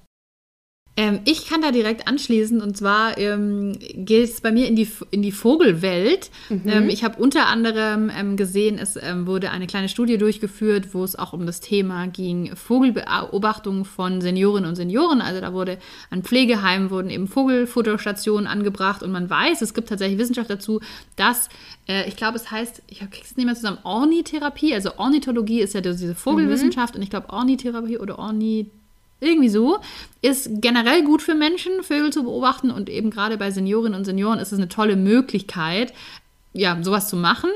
B: Ähm, ich kann da direkt anschließen und zwar ähm, geht es bei mir in die, in die Vogelwelt. Mhm. Ähm, ich habe unter anderem ähm, gesehen, es ähm, wurde eine kleine Studie durchgeführt, wo es auch um das Thema ging, Vogelbeobachtung von Seniorinnen und Senioren. Also da wurde an Pflegeheimen wurden eben Vogelfotostationen angebracht und man weiß, es gibt tatsächlich Wissenschaft dazu, dass äh, ich glaube, es heißt, ich kriege es nicht mehr zusammen, Ornitherapie, also Ornithologie ist ja diese Vogelwissenschaft mhm. und ich glaube Ornitherapie oder Ornithologie Irgendwie so. Ist generell gut für Menschen, Vögel zu beobachten und eben gerade bei Seniorinnen und Senioren ist es eine tolle Möglichkeit, ja, sowas zu machen.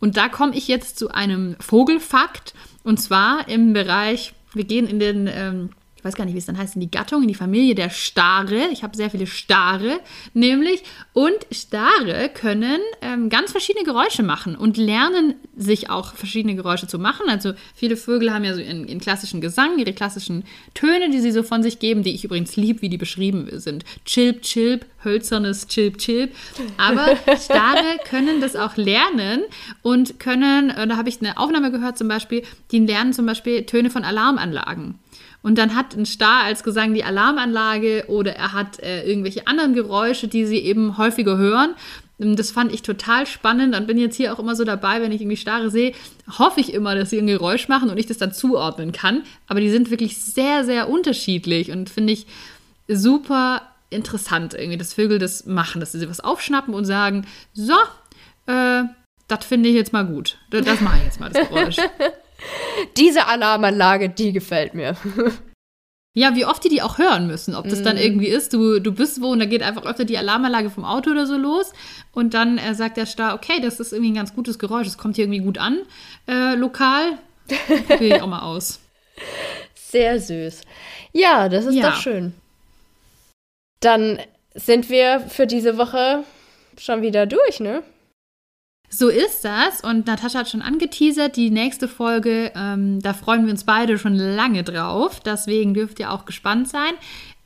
B: Und da komme ich jetzt zu einem Vogelfakt und zwar im Bereich, wir gehen in den ähm, ich weiß gar nicht, wie es dann heißt, in die Gattung, in die Familie der Stare. Ich habe sehr viele Stare, nämlich. Und Stare können ähm, ganz verschiedene Geräusche machen und lernen sich auch verschiedene Geräusche zu machen. Also viele Vögel haben ja so in, in klassischen Gesang ihre klassischen Töne, die sie so von sich geben, die ich übrigens lieb, wie die beschrieben sind. Chilp, chilp, hölzernes Chilp, chilp. Aber Stare (laughs) können das auch lernen und können, äh, da habe ich eine Aufnahme gehört zum Beispiel, die lernen zum Beispiel Töne von Alarmanlagen. Und dann hat ein Star als Gesang die Alarmanlage oder er hat äh, irgendwelche anderen Geräusche, die sie eben häufiger hören. Das fand ich total spannend und bin jetzt hier auch immer so dabei, wenn ich irgendwie Stare sehe, hoffe ich immer, dass sie ein Geräusch machen und ich das dann zuordnen kann. Aber die sind wirklich sehr, sehr unterschiedlich und finde ich super interessant, irgendwie, dass Vögel das machen, dass sie was aufschnappen und sagen, so, äh, das finde ich jetzt mal gut. Das mache ich jetzt mal, das Geräusch. (laughs)
A: Diese Alarmanlage, die gefällt mir.
B: Ja, wie oft die die auch hören müssen. Ob das dann mhm. irgendwie ist, du, du bist wo und da geht einfach öfter die Alarmanlage vom Auto oder so los. Und dann äh, sagt der Star, okay, das ist irgendwie ein ganz gutes Geräusch, das kommt hier irgendwie gut an, äh, lokal. Probiere ich auch mal aus.
A: Sehr süß. Ja, das ist ja. doch schön. Dann sind wir für diese Woche schon wieder durch, ne?
B: So ist das. Und Natascha hat schon angeteasert, die nächste Folge, ähm, da freuen wir uns beide schon lange drauf. Deswegen dürft ihr auch gespannt sein.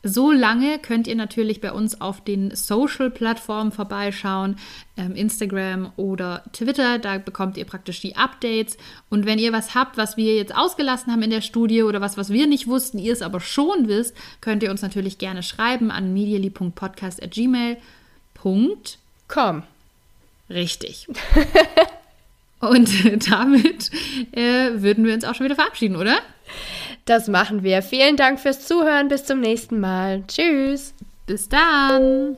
B: So lange könnt ihr natürlich bei uns auf den Social-Plattformen vorbeischauen, ähm, Instagram oder Twitter. Da bekommt ihr praktisch die Updates. Und wenn ihr was habt, was wir jetzt ausgelassen haben in der Studie oder was, was wir nicht wussten, ihr es aber schon wisst, könnt ihr uns natürlich gerne schreiben an medially.podcast.gmail.com. Richtig. (laughs) Und damit äh, würden wir uns auch schon wieder verabschieden, oder?
A: Das machen wir. Vielen Dank fürs Zuhören. Bis zum nächsten Mal. Tschüss.
B: Bis dann.